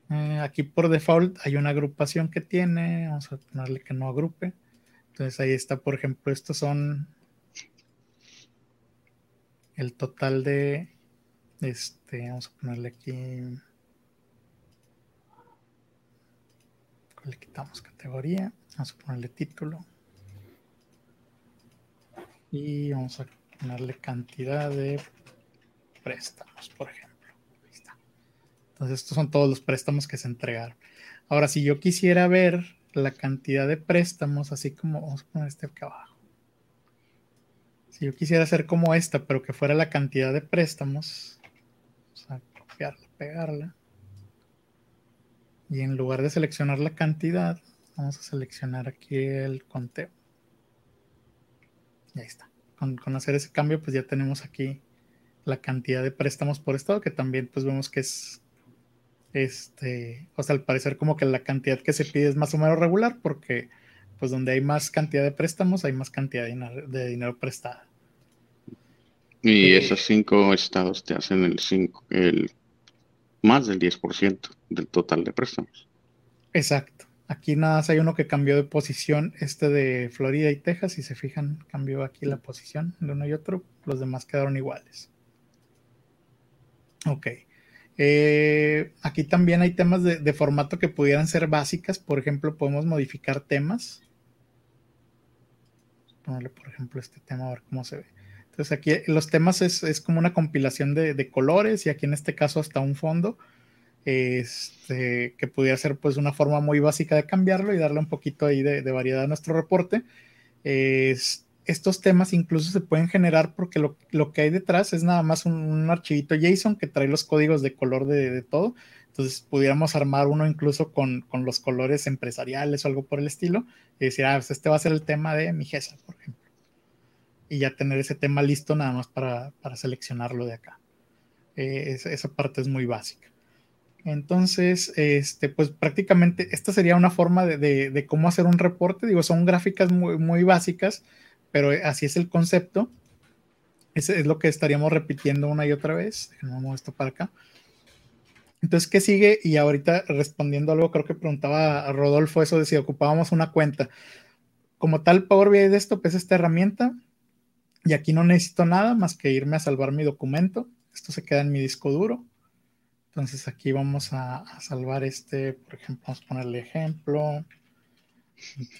Eh, aquí por default hay una agrupación que tiene. Vamos a ponerle que no agrupe. Entonces ahí está, por ejemplo, estos son el total de este. Vamos a ponerle aquí. Le quitamos categoría. Vamos a ponerle título. Y vamos a ponerle cantidad de préstamos, por ejemplo. Ahí está. Entonces, estos son todos los préstamos que se entregaron. Ahora, si yo quisiera ver la cantidad de préstamos, así como, vamos a poner este acá abajo. Si yo quisiera hacer como esta, pero que fuera la cantidad de préstamos, vamos a copiarla, pegarla. Y en lugar de seleccionar la cantidad, vamos a seleccionar aquí el conteo. Y ahí está. Con, con, hacer ese cambio, pues ya tenemos aquí la cantidad de préstamos por estado, que también pues vemos que es, este, o sea, al parecer como que la cantidad que se pide es más o menos regular, porque pues donde hay más cantidad de préstamos, hay más cantidad de dinero, prestado. Y eh, esos cinco estados te hacen el, cinco, el más del 10% del total de préstamos. Exacto. Aquí nada más hay uno que cambió de posición, este de Florida y Texas, si se fijan, cambió aquí la posición de uno y otro, los demás quedaron iguales. Ok. Eh, aquí también hay temas de, formato que pudieran ser básicas. Por ejemplo, podemos modificar temas. Ponerle, por ejemplo, este tema a ver cómo se ve. Entonces aquí los temas es, como una compilación de, colores y aquí en este caso hasta un fondo. Este, que pudiera ser pues una forma muy básica de cambiarlo y darle un poquito ahí de, variedad a nuestro reporte. Este, estos temas incluso se pueden generar porque lo, que hay detrás es nada más un, archivito JSON que trae los códigos de color de, todo. Entonces pudiéramos armar uno incluso con, los colores empresariales o algo por el estilo y decir, ah, pues este va a ser el tema de mi GESA, por ejemplo. Y ya tener ese tema listo nada más para, seleccionarlo de acá. Eh, esa, parte es muy básica. Entonces, este, pues prácticamente esta sería una forma de, cómo hacer un reporte. Digo, son gráficas muy, muy básicas, pero así es el concepto. Es lo que estaríamos repitiendo una y otra vez. Déjenme esto para acá. Entonces, ¿qué sigue? Y ahorita respondiendo algo, creo que preguntaba a Rodolfo eso de si ocupábamos una cuenta. Como tal, Power BI Desktop es esta herramienta y aquí no necesito nada más que irme a salvar mi documento. Esto se queda en mi disco duro. Entonces aquí vamos a, salvar este, por ejemplo, vamos a ponerle ejemplo.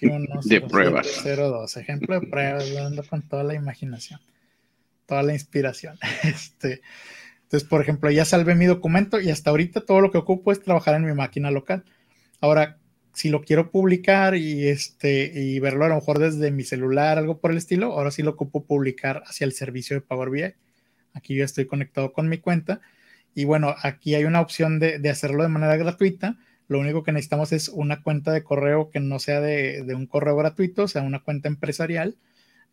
21, de pruebas. 02, ejemplo de pruebas, dando con toda la imaginación, toda la inspiración. Este, entonces, por ejemplo, ya salvé mi documento y hasta ahorita todo lo que ocupo es trabajar en mi máquina local. Ahora, si lo quiero publicar y, este, y verlo a lo mejor desde mi celular, algo por el estilo, ahora sí lo ocupo publicar hacia el servicio de Power BI. Aquí yo estoy conectado con mi cuenta y bueno, aquí hay una opción de, hacerlo de manera gratuita. Lo único que necesitamos es una cuenta de correo que no sea de, de un correo gratuito, o sea, una cuenta empresarial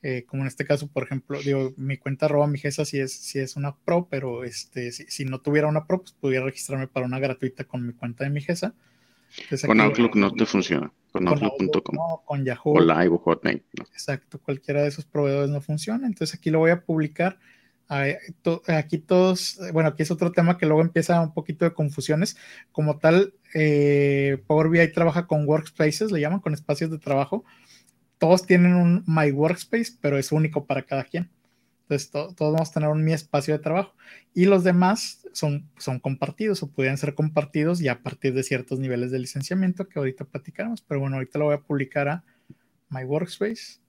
eh, como en este caso, por ejemplo, digo, mi cuenta arroba mi GESA si es, si es una pro, pero este, si, no tuviera una pro, pues pudiera registrarme para una gratuita con mi cuenta de mi GESA. con Outlook no te funciona, con, Outlook.com. No, con Yahoo. O Live o Hotmail. Exacto, cualquiera de esos proveedores no funciona. Entonces aquí lo voy a publicar. Aquí todos, bueno, aquí es otro tema que luego empieza un poquito de confusiones. Como tal, eh, Power BI trabaja con workspaces, le llaman, con espacios de trabajo todos tienen un My Workspace, pero es único para cada quien. Entonces, todos vamos a tener un mi espacio de trabajo. Y los demás son, son compartidos o pueden ser compartidos ya a partir de ciertos niveles de licenciamiento que ahorita platicaremos. Pero bueno, ahorita lo voy a publicar a My Workspace.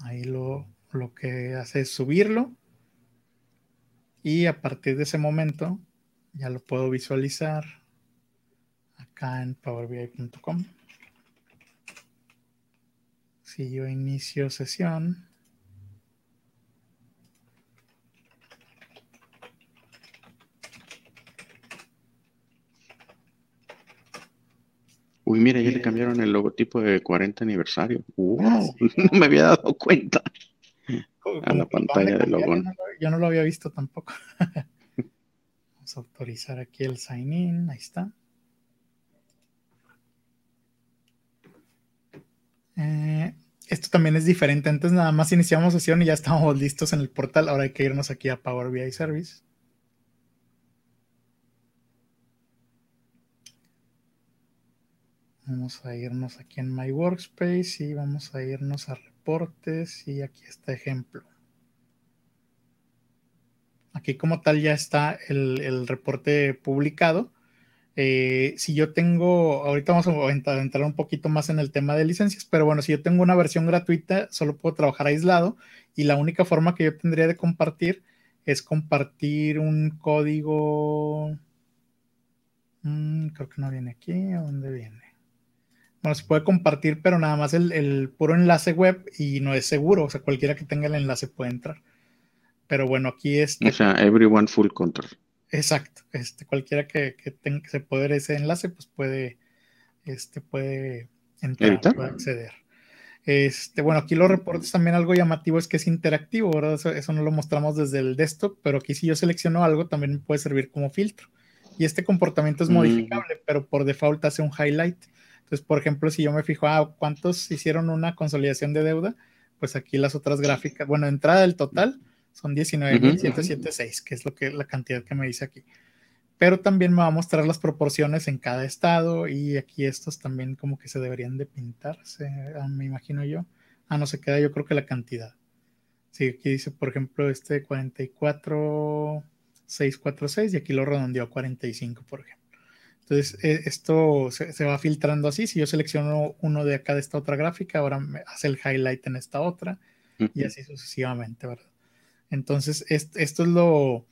Ahí lo, lo que hace es subirlo. Y a partir de ese momento ya lo puedo visualizar acá en powerbi.com. Si yo inicio sesión, Uy, mira, ya le cambiaron el logotipo de 40 aniversario. ¡Wow! Ah, no me había dado cuenta. A la pantalla del logo. Yo no, lo había visto tampoco. Vamos a autorizar aquí el sign in. Ahí está. Eh, esto también es diferente. Antes nada más iniciamos sesión y ya estábamos listos en el portal. Ahora hay que irnos aquí a Power BI Service. Vamos a irnos aquí en My Workspace y vamos a irnos a reportes y aquí está ejemplo. Aquí como tal ya está el, reporte publicado. Eh, si yo tengo, ahorita vamos a entrar un poquito más en el tema de licencias, pero bueno, si yo tengo una versión gratuita, solo puedo trabajar aislado y la única forma que yo tendría de compartir es compartir un código. Mm, creo que no viene aquí, ¿a dónde viene? Bueno, se puede compartir, pero nada más el, puro enlace web y no es seguro, o sea, cualquiera que tenga el enlace puede entrar. Pero bueno, aquí es. O sea, everyone full control. Exacto, este, cualquiera que, tenga que se poder ese enlace, pues puede, este, puede entrar, puede acceder. Este, bueno, aquí los reportes también algo llamativo es que es interactivo, ¿verdad? Eso, no lo mostramos desde el desktop, pero aquí si yo selecciono algo también puede servir como filtro. Y este comportamiento es mm. modificable, pero por default hace un highlight. Entonces, por ejemplo, si yo me fijo, ah, ¿cuántos hicieron una consolidación de deuda? Pues aquí las otras gráficas, bueno, entrada del total, son 19.776, que es lo que la cantidad que me dice aquí. Pero también me va a mostrar las proporciones en cada estado y aquí estos también como que se deberían de pintar, ah, me imagino yo. Ah, no se queda yo creo que la cantidad. Sí, aquí dice, por ejemplo, este 44,646 y aquí lo redondeó a 45, por ejemplo. Entonces, e, esto se, se, va filtrando así. Si yo selecciono uno de acá de esta otra gráfica, ahora me hace el highlight en esta otra y así sucesivamente, ¿verdad? Entonces, esto es lo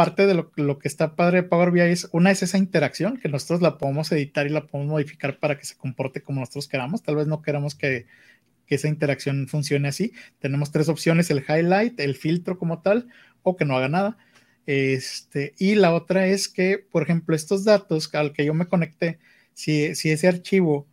parte de lo, que está padre de Power BI es una es esa interacción que nosotros la podemos editar y la podemos modificar para que se comporte como nosotros queramos. Tal vez no queramos que, esa interacción funcione así. Tenemos tres opciones: el highlight, el filtro como tal, o que no haga nada. Este, y la otra es que, por ejemplo, estos datos al que yo me conecté, si, si ese archivo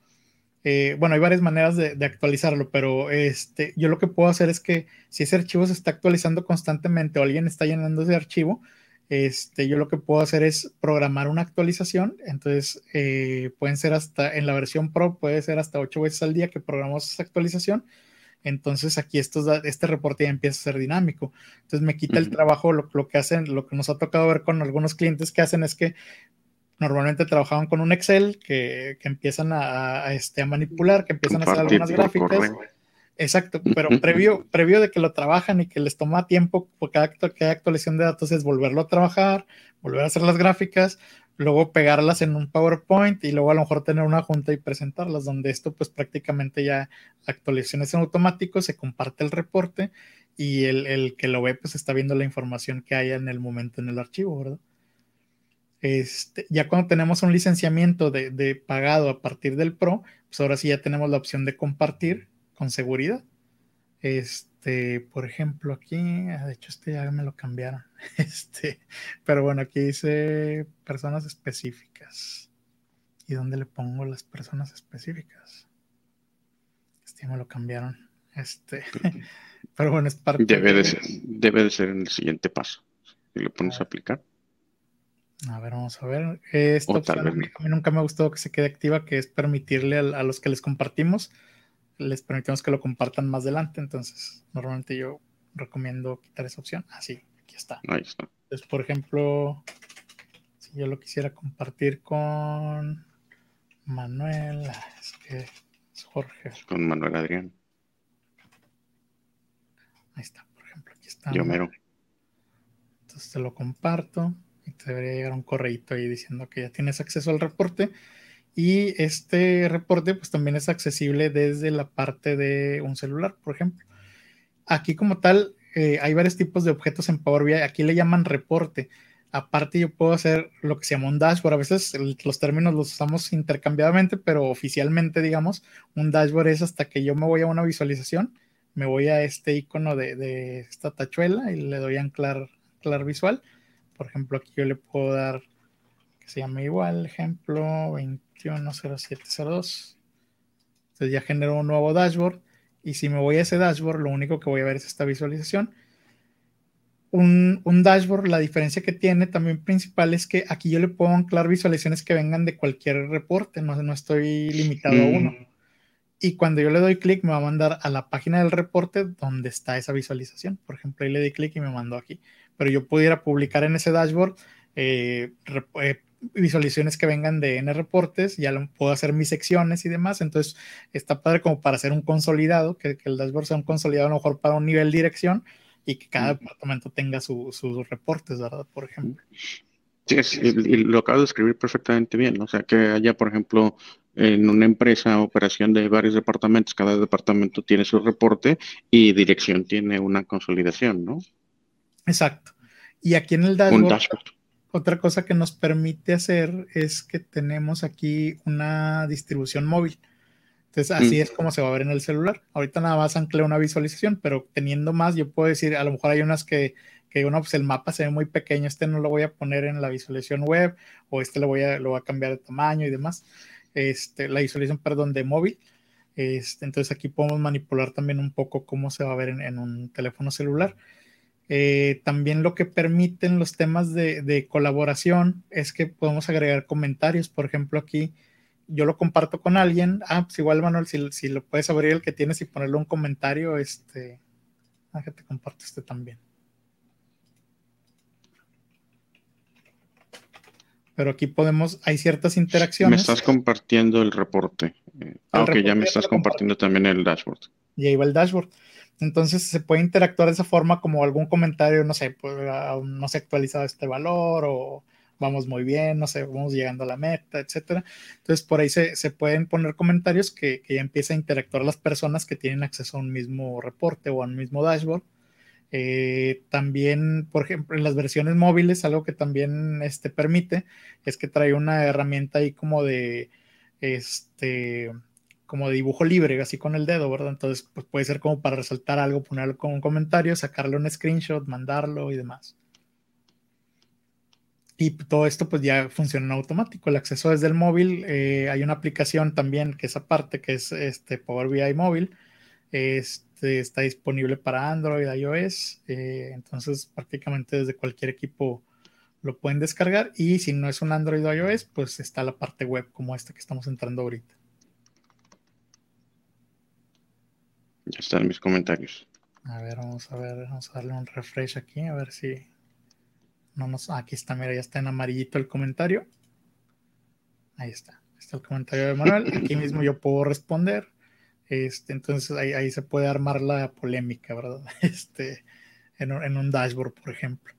eh, bueno, hay varias maneras de, actualizarlo, pero este, yo lo que puedo hacer es que si ese archivo se está actualizando constantemente o alguien está llenando ese archivo, este, yo lo que puedo hacer es programar una actualización. Entonces, eh, pueden ser hasta, en la versión Pro, puede ser hasta ocho veces al día que programamos esa actualización. Entonces, aquí este reporte ya empieza a ser dinámico. Entonces, me quita el trabajo. Lo, que hacen, lo que nos ha tocado ver con algunos clientes que hacen es que normalmente trabajaban con un Excel que, empiezan a, este, a manipular, que empiezan a hacer algunas gráficas. Exacto, pero previo, previo de que lo trabajan y que les toma tiempo, porque cada, cada actualización de datos es volverlo a trabajar, volver a hacer las gráficas, luego pegarlas en un PowerPoint y luego a lo mejor tener una junta y presentarlas, donde esto pues prácticamente ya la actualización es en automático, se comparte el reporte y el, que lo ve pues está viendo la información que haya en el momento en el archivo, ¿verdad? Este, ya cuando tenemos un licenciamiento de, de pagado a partir del Pro, pues ahora sí ya tenemos la opción de compartir con seguridad. Este, por ejemplo, aquí, ah, de hecho, este ya me lo cambiaron. Este, pero bueno, aquí dice personas específicas. ¿Y dónde le pongo las personas específicas? Este ya me lo cambiaron. Este, pero bueno, es parte debe de, ser, debe de ser en el siguiente paso. Si lo pones a aplicar. A ver, vamos a ver. Esta opción a mí, nunca me ha gustado que se quede activa, que es permitirle a los que les compartimos les permitimos que lo compartan más adelante. Entonces, normalmente yo recomiendo quitar esa opción. Así, ah, aquí está. Ahí está. Entonces, por ejemplo, si yo lo quisiera compartir con Manuel, ah, es que es Jorge. Con Manuel Adrián. Ahí está, por ejemplo, aquí está. Yo mero. Entonces te lo comparto te debería llegar un correito ahí diciendo que ya tienes acceso al reporte y este reporte pues también es accesible desde la parte de un celular, por ejemplo. Aquí como tal eh, hay varios tipos de objetos en Power BI. Aquí le llaman reporte. Aparte yo puedo hacer lo que se llama un dashboard. A veces los términos los usamos intercambiadamente, pero oficialmente digamos un dashboard es hasta que yo me voy a una visualización, me voy a este icono de, esta tachuela y le doy a anclar, anclar visual. Por ejemplo aquí yo le puedo dar que se llama igual, ejemplo 20 210702. Entonces ya genero un nuevo dashboard. Y si me voy a ese dashboard, lo único que voy a ver es esta visualización. Un, dashboard, la diferencia que tiene también principal es que aquí yo le puedo anclar visualizaciones que vengan de cualquier reporte, no, no estoy limitado a uno. Y cuando yo le doy clic, me va a mandar a la página del reporte donde está esa visualización. Por ejemplo, ahí le di clic y me mandó aquí. Pero yo pudiera publicar en ese dashboard eh, eh, visualizaciones que vengan de N reportes, ya lo, puedo hacer mis secciones y demás, entonces está padre como para hacer un consolidado, que, el dashboard sea un consolidado a lo mejor para un nivel dirección y que cada departamento tenga sus reportes, ¿verdad? Por ejemplo. Sí, y, lo acabo de escribir perfectamente bien, o sea, que haya, por ejemplo, en una empresa, operación de varios departamentos, cada departamento tiene su reporte y dirección tiene una consolidación, ¿no? Exacto. Y aquí en el dashboard otra cosa que nos permite hacer es que tenemos aquí una distribución móvil. Entonces, así mm. es como se va a ver en el celular. Ahorita nada más anclé una visualización, pero teniendo más, yo puedo decir, a lo mejor hay unas que, que uno, pues el mapa se ve muy pequeño, este no lo voy a poner en la visualización web, o este lo voy a, lo voy a cambiar de tamaño y demás. Este, la visualización, perdón, de móvil. Este, entonces aquí podemos manipular también un poco cómo se va a ver en un teléfono celular. Eh, también lo que permiten los temas de, colaboración es que podemos agregar comentarios. Por ejemplo, aquí yo lo comparto con alguien. Ah, pues igual, Manuel, si, lo puedes abrir el que tienes y ponerle un comentario, este. Ah, que te comparto este también. Pero aquí podemos, hay ciertas interacciones. Me estás compartiendo el reporte. aunque eh, ya me estás compartiendo también el dashboard. Y ahí va el dashboard. Entonces se puede interactuar de esa forma como algún comentario, no sé, pues, ah, no se ha actualizado este valor o vamos muy bien, no sé, vamos llegando a la meta, etcétera. Entonces por ahí se, pueden poner comentarios que, ya empieza a interactuar las personas que tienen acceso a un mismo reporte o a un mismo dashboard. Eh, también, por ejemplo, en las versiones móviles, algo que también este, permite es que trae una herramienta ahí como de este como de dibujo libre, así con el dedo, ¿verdad? Entonces, pues puede ser como para resaltar algo, ponerlo con un comentario, sacarle un screenshot, mandarlo y demás. Y todo esto pues ya funciona en automático. El acceso desde el móvil, eh, hay una aplicación también que es aparte, que es este Power BI móvil. Este, está disponible para Android, iOS. Eh, entonces prácticamente desde cualquier equipo lo pueden descargar y si no es un Android o iOS, pues está la parte web como esta que estamos entrando ahorita. Ya están mis comentarios. A ver, vamos a ver, vamos a darle un refresh aquí, a ver si no nos. Aquí está, mira, ya está en amarillito el comentario. Ahí está. Está el comentario de Manuel. Aquí mismo yo puedo responder. Este, entonces ahí, ahí se puede armar la polémica, ¿verdad? Este, en, en un dashboard, por ejemplo.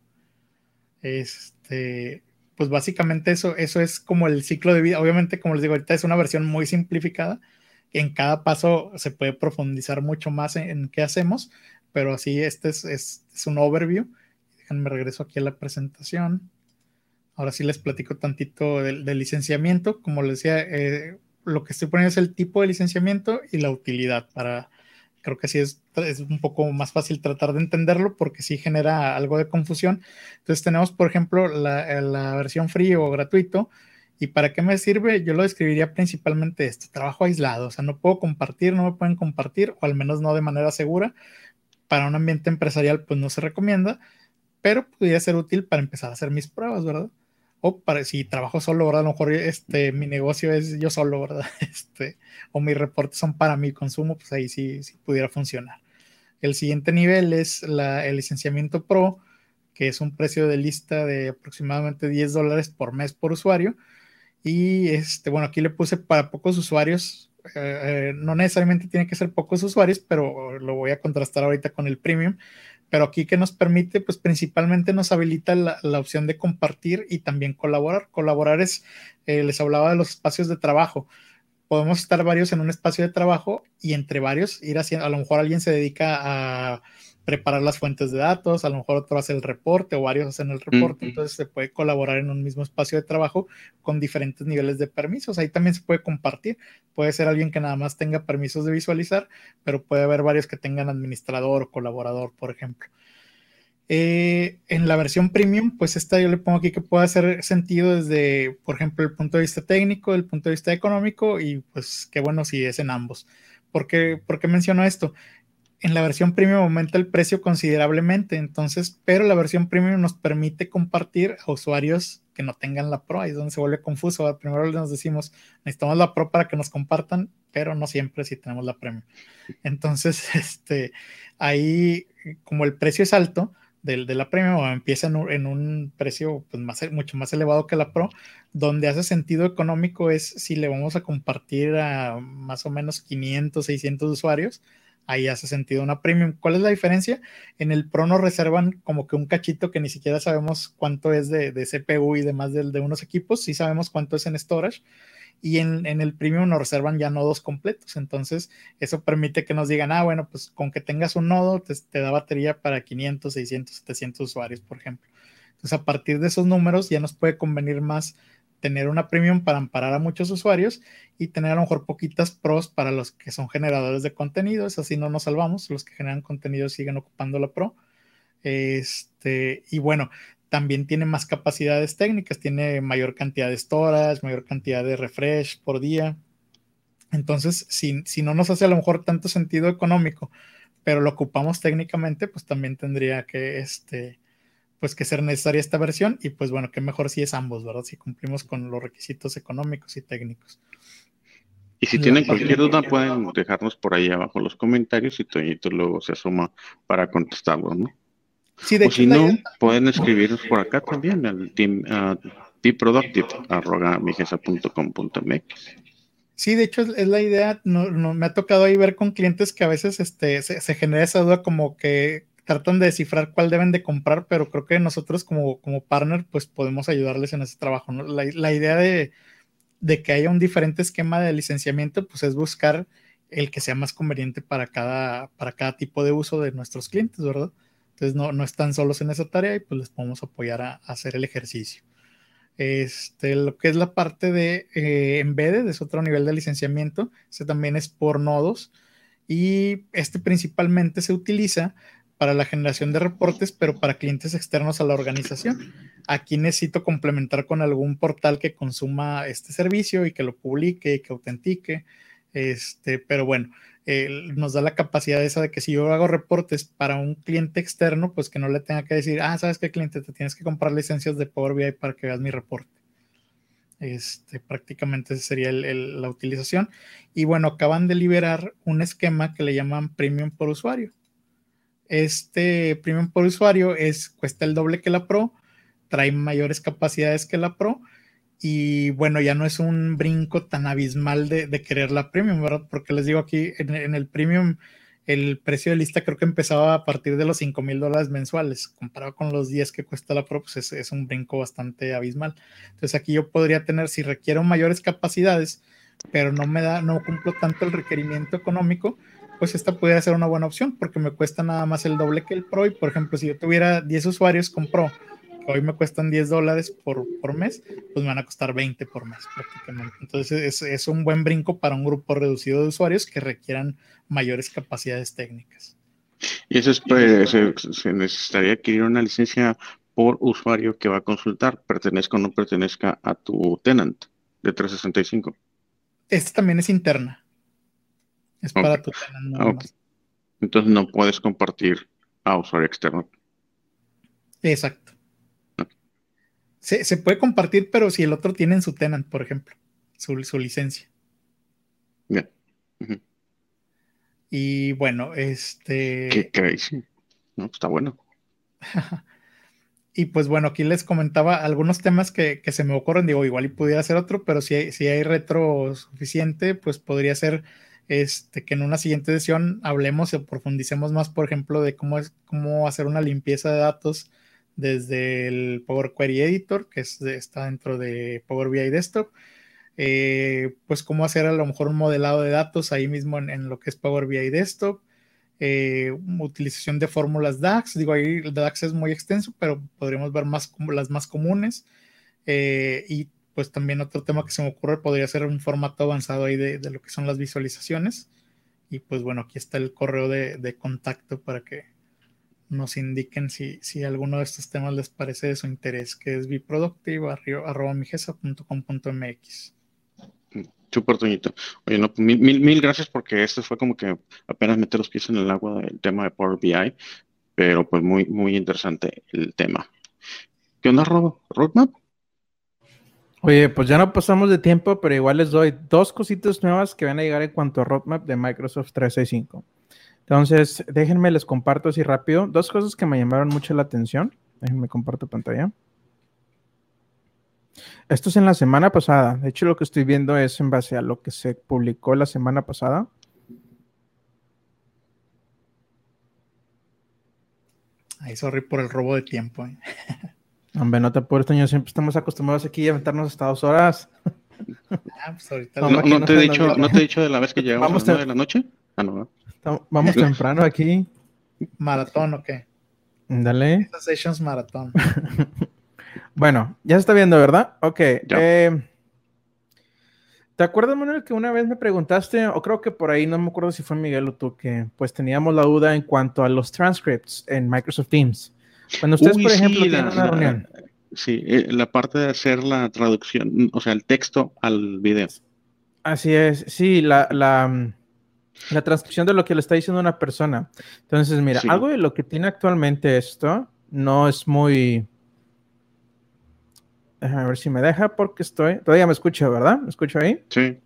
Este, pues básicamente eso, eso es como el ciclo de vida. Obviamente, como les digo, ahorita es una versión muy simplificada. En cada paso se puede profundizar mucho más en, qué hacemos, pero así este es, un overview. Déjenme regreso aquí a la presentación. Ahora sí les platico tantito del, licenciamiento. Como les decía, eh, lo que estoy poniendo es el tipo de licenciamiento y la utilidad para, creo que sí es, un poco más fácil tratar de entenderlo porque sí genera algo de confusión. Entonces tenemos, por ejemplo, la, la, versión free o gratuito. ¿Y para qué me sirve? Yo lo describiría principalmente esto, trabajo aislado, o sea, no puedo compartir, no me pueden compartir, o al menos no de manera segura. Para un ambiente empresarial, pues no se recomienda, pero podría ser útil para empezar a hacer mis pruebas, ¿verdad? o para si trabajo solo, ¿verdad? A lo mejor este, mi negocio es yo solo, ¿verdad? Este, o mis reportes son para mi consumo, pues ahí sí, sí pudiera funcionar. El siguiente nivel es la, el licenciamiento Pro, que es un precio de lista de aproximadamente 10 dólares por mes por usuario. Y este, bueno, aquí le puse para pocos usuarios. Eh, eh, no necesariamente tiene que ser pocos usuarios, pero lo voy a contrastar ahorita con el premium pero aquí que nos permite, pues principalmente nos habilita la, opción de compartir y también colaborar. Colaborar es, eh, les hablaba de los espacios de trabajo. Podemos estar varios en un espacio de trabajo y entre varios ir haciendo, a lo mejor alguien se dedica a preparar las fuentes de datos, a lo mejor otro hace el reporte o varios hacen el reporte, entonces se puede colaborar en un mismo espacio de trabajo con diferentes niveles de permisos. Ahí también se puede compartir. Puede ser alguien que nada más tenga permisos de visualizar, pero puede haber varios que tengan administrador o colaborador, por ejemplo. Eh, en la versión premium, pues esta yo le pongo aquí que puede hacer sentido desde, por ejemplo, el punto de vista técnico, el punto de vista económico y pues qué bueno si es en ambos. ¿Por qué, ¿Por qué menciono esto? En la versión premium aumenta el precio considerablemente, entonces, pero la versión premium nos permite compartir a usuarios que no tengan la Pro, ahí es donde se vuelve confuso. Primero nos decimos, necesitamos la Pro para que nos compartan, pero no siempre si tenemos la premium. Entonces, este, ahí, como el precio es alto de, de la premium, empieza en un, en un precio pues, más, mucho más elevado que la Pro, donde hace sentido económico es si le vamos a compartir a más o menos 500, 600 usuarios, ahí hace sentido una premium. ¿Cuál es la diferencia? En el Pro nos reservan como que un cachito que ni siquiera sabemos cuánto es de, CPU y demás de, de, unos equipos, sí sabemos cuánto es en storage. Y en, el premium nos reservan ya nodos completos. Entonces, eso permite que nos digan, ah, bueno, pues con que tengas un nodo te, te da batería para 500, 600, 700 usuarios, por ejemplo. Entonces, a partir de esos números ya nos puede convenir más tener una premium para amparar a muchos usuarios y tener a lo mejor poquitas pros para los que son generadores de contenido. Es así no nos salvamos. Los que generan contenido siguen ocupando la pro. Este, y bueno, también tiene más capacidades técnicas, tiene mayor cantidad de storage, mayor cantidad de refresh por día. Entonces, si, si no nos hace a lo mejor tanto sentido económico, pero lo ocupamos técnicamente, pues también tendría que este, pues que ser necesaria esta versión y pues bueno, que mejor si es ambos, ¿verdad? Si cumplimos con los requisitos económicos y técnicos. Y si tienen cualquier duda, pueden dejarnos por ahí abajo los comentarios y Toñito luego se asoma para contestarlos, ¿no? Sí, de o si no, pueden escribirnos por acá también al team uh, Sí, de hecho es, la idea, no, no, me ha tocado ahí ver con clientes que a veces este, se, se genera esa duda como que tratan de descifrar cuál deben de comprar, pero creo que nosotros como, como partner pues podemos ayudarles en ese trabajo. ¿no? La, idea de, que haya un diferente esquema de licenciamiento pues es buscar el que sea más conveniente para cada, para cada tipo de uso de nuestros clientes, ¿verdad? Entonces no, no están solos en esa tarea y pues les podemos apoyar a, hacer el ejercicio. Este, lo que es la parte de eh, embedded es otro nivel de licenciamiento, ese también es por nodos y este principalmente se utiliza para la generación de reportes, pero para clientes externos a la organización. Aquí necesito complementar con algún portal que consuma este servicio y que lo publique y que autentique. Este, pero bueno, nos da la capacidad esa de que si yo hago reportes para un cliente externo, pues que no le tenga que decir, ah, ¿sabes qué cliente? Te tienes que comprar licencias de Power BI para que veas mi reporte. Este, prácticamente sería la utilización. Y bueno, acaban de liberar un esquema que le llaman Premium por usuario. Este Premium por usuario es, cuesta el doble que la Pro, trae mayores capacidades que la Pro y bueno, ya no es un brinco tan abismal de, querer la premium, ¿verdad? Porque les digo aquí, en, el premium, el precio de lista creo que empezaba a partir de los 5 mil dólares mensuales, comparado con los 10 que cuesta la Pro, pues es, un brinco bastante abismal. Entonces aquí yo podría tener, si requiero mayores capacidades, pero no me da, no cumplo tanto el requerimiento económico, pues esta podría ser una buena opción porque me cuesta nada más el doble que el Pro y por ejemplo si yo tuviera 10 usuarios con Pro hoy me cuestan 10 dólares por, por, mes, pues me van a costar 20 por mes prácticamente. Entonces es, es, un buen brinco para un grupo reducido de usuarios que requieran mayores capacidades técnicas. Y eso es, pues, se, necesitaría adquirir una licencia por usuario que va a consultar, pertenezca o no pertenezca a tu tenant de 365. Esta también es interna. Es para tu tenant. Entonces no puedes compartir a usuario externo. Exacto. Se, puede compartir, pero si el otro tiene en su tenant, por ejemplo, su, su licencia. Bien. Y bueno, este. Qué crazy. No, está bueno. y pues bueno, aquí les comentaba algunos temas que, se me ocurren. Digo, igual y pudiera ser otro, pero si si hay retro suficiente, pues podría ser este, que en una siguiente sesión hablemos o profundicemos más, por ejemplo, de cómo es cómo hacer una limpieza de datos desde el Power Query Editor, que está dentro de Power BI Desktop. Eh, pues cómo hacer a lo mejor un modelado de datos ahí mismo en, lo que es Power BI Desktop. Eh, utilización de fórmulas DAX. Digo, ahí el DAX es muy extenso, pero podríamos ver más las más comunes. Eh, y pues también otro tema que se me ocurre podría ser un formato avanzado ahí de, lo que son las visualizaciones. Y pues bueno, aquí está el correo de contacto para que nos indiquen si, si alguno de estos temas les parece de su interés, que es biproductive.com.mx. Súper Toñito. Oye, no, mil, mil, gracias porque este fue como que apenas meter los pies en el agua del tema de Power BI, pero pues muy, muy interesante el tema. ¿Qué onda? ¿Roadmap? Oye, pues ya no pasamos de tiempo, pero igual les doy dos cositas nuevas que van a llegar en cuanto a roadmap de Microsoft 365. Entonces, déjenme les comparto así rápido. Dos cosas que me llamaron mucho la atención. Déjenme comparto pantalla. Esto es en la semana pasada. De hecho, lo que estoy viendo es en base a lo que se publicó la semana pasada. Ay, sorry por el robo de tiempo. ¿eh? Hombre, no te apures, Toño. Siempre estamos acostumbrados aquí a aventarnos hasta dos horas. Ah, pues no, te he dicho, no, te he dicho de la vez que llegamos a las nueve de la noche. Ah, no. Vamos temprano aquí. ¿Maratón o qué? Dale. Sessions maratón. bueno, ya se está viendo, ¿verdad? Ok. Eh, ¿Te acuerdas, Manuel, que una vez me preguntaste, o creo que por ahí, no me acuerdo si fue Miguel o tú, que pues teníamos la duda en cuanto a los transcripts en Microsoft Teams? Cuando ustedes, por ejemplo, tienen una reunión. Sí, eh, la parte de hacer la traducción, o sea, el texto al video. Así es, sí, la, la, la transcripción de lo que le está diciendo una persona. Entonces, mira, algo de lo que tiene actualmente esto no es muy... Déjame ver si me deja porque estoy... Todavía me escucho, ¿verdad? ¿Me escucho ahí? Sí.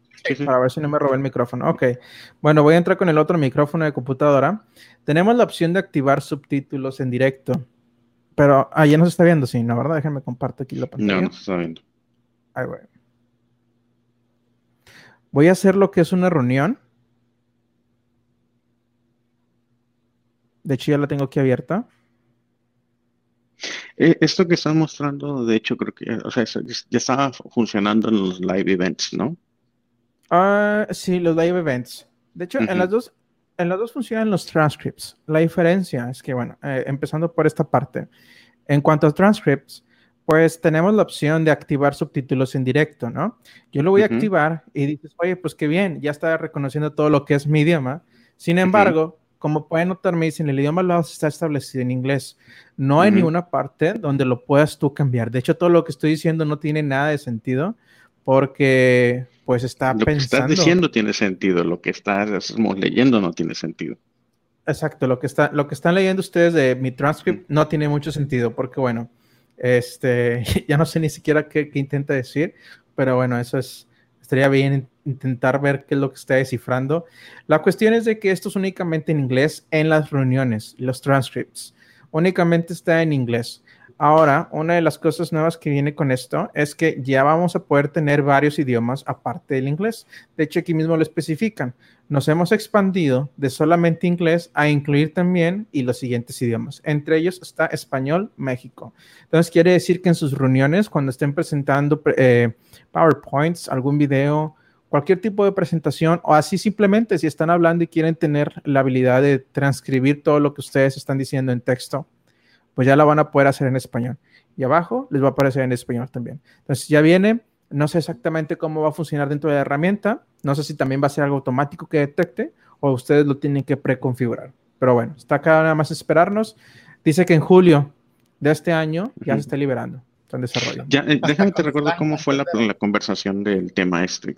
Para ver si no me robé el micrófono. Ok. Bueno, voy a entrar con el otro micrófono de computadora. Tenemos la opción de activar subtítulos en directo. Pero, ah, ya no se está viendo, sí, ¿no? ¿Verdad? Déjame compartir aquí la pantalla. No, no se está viendo. Ahí voy. Voy a hacer lo que es una reunión. De hecho, ya la tengo aquí abierta. Eh, esto que están mostrando, de hecho, creo que o sea, ya estaba funcionando en los live events, ¿no? Ah, sí, los live events. De hecho, en las dos, en las dos funcionan los transcripts. La diferencia es que, bueno, eh, empezando por esta parte, en cuanto a transcripts, pues tenemos la opción de activar subtítulos en directo, ¿no? Yo lo voy a activar y dices, oye, pues qué bien, ya está reconociendo todo lo que es mi idioma. Sin embargo, como pueden notar, me dicen, el idioma lo está establecido en inglés. No hay ninguna parte donde lo puedas tú cambiar. De hecho, todo lo que estoy diciendo no tiene nada de sentido porque pues está lo pensando... Lo que estás diciendo tiene sentido, lo que estás leyendo no tiene sentido. Exacto, lo que, está, lo que están leyendo ustedes de mi transcript no tiene mucho sentido, porque bueno, este, ya no sé ni siquiera qué, qué intenta decir, pero bueno, eso es, estaría bien intentar ver qué es lo que está descifrando. La cuestión es de que esto es únicamente en inglés en las reuniones, los transcripts. Únicamente está en inglés. Ahora, una de las cosas nuevas que viene con esto es que ya vamos a poder tener varios idiomas aparte del inglés. De hecho, aquí mismo lo especifican. Nos hemos expandido de solamente inglés a incluir también y los siguientes idiomas. Entre ellos está español, México. Entonces, quiere decir que en sus reuniones, cuando estén presentando eh, PowerPoints, algún video, cualquier tipo de presentación o así simplemente si están hablando y quieren tener la habilidad de transcribir todo lo que ustedes están diciendo en texto, pues ya la van a poder hacer en español. Y abajo les va a aparecer en español también. Entonces ya viene, no sé exactamente cómo va a funcionar dentro de la herramienta, no sé si también va a ser algo automático que detecte o ustedes lo tienen que preconfigurar. Pero bueno, está acá nada más esperarnos. Dice que en julio de este año ya se está liberando en desarrollo. Ya, eh, déjame te recuerdo cómo fue la, la, conversación del tema este.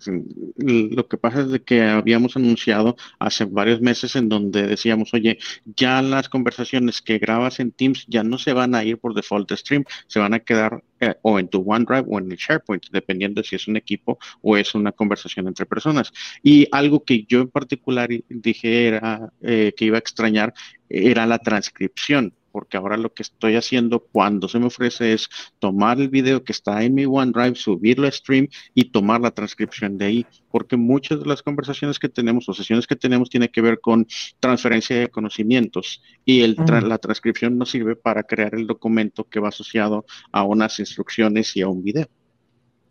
Lo que pasa es de que habíamos anunciado hace varios meses en donde decíamos, oye, ya las conversaciones que grabas en Teams ya no se van a ir por default de stream, se van a quedar eh, o en tu OneDrive o en el SharePoint, dependiendo si es un equipo o es una conversación entre personas. Y algo que yo en particular dije era eh, que iba a extrañar era la transcripción porque ahora lo que estoy haciendo cuando se me ofrece es tomar el video que está en mi OneDrive, subirlo a stream y tomar la transcripción de ahí, porque muchas de las conversaciones que tenemos o sesiones que tenemos tiene que ver con transferencia de conocimientos y el la transcripción nos sirve para crear el documento que va asociado a unas instrucciones y a un video.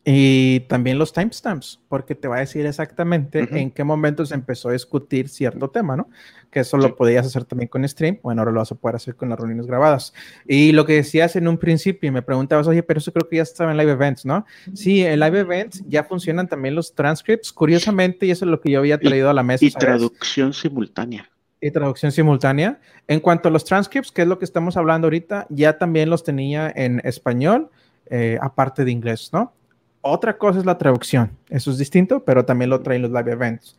Y también los timestamps, porque te va a decir exactamente en qué momento se empezó a discutir cierto tema, ¿no? Que eso lo podías hacer también con stream, bueno, ahora lo vas a poder hacer con las reuniones grabadas. Y lo que decías en un principio, y me preguntabas, oye, pero eso creo que ya estaba en live events, ¿no? Sí, en live events ya funcionan también los transcripts, curiosamente, y eso es lo que yo había traído a la mesa. Y traducción simultánea y traducción simultánea. En cuanto a los transcripts, que es lo que estamos hablando ahorita, ya también los tenía en español, eh, aparte de inglés, ¿no? Otra cosa es la traducción. Eso es distinto, pero también lo traen los live events.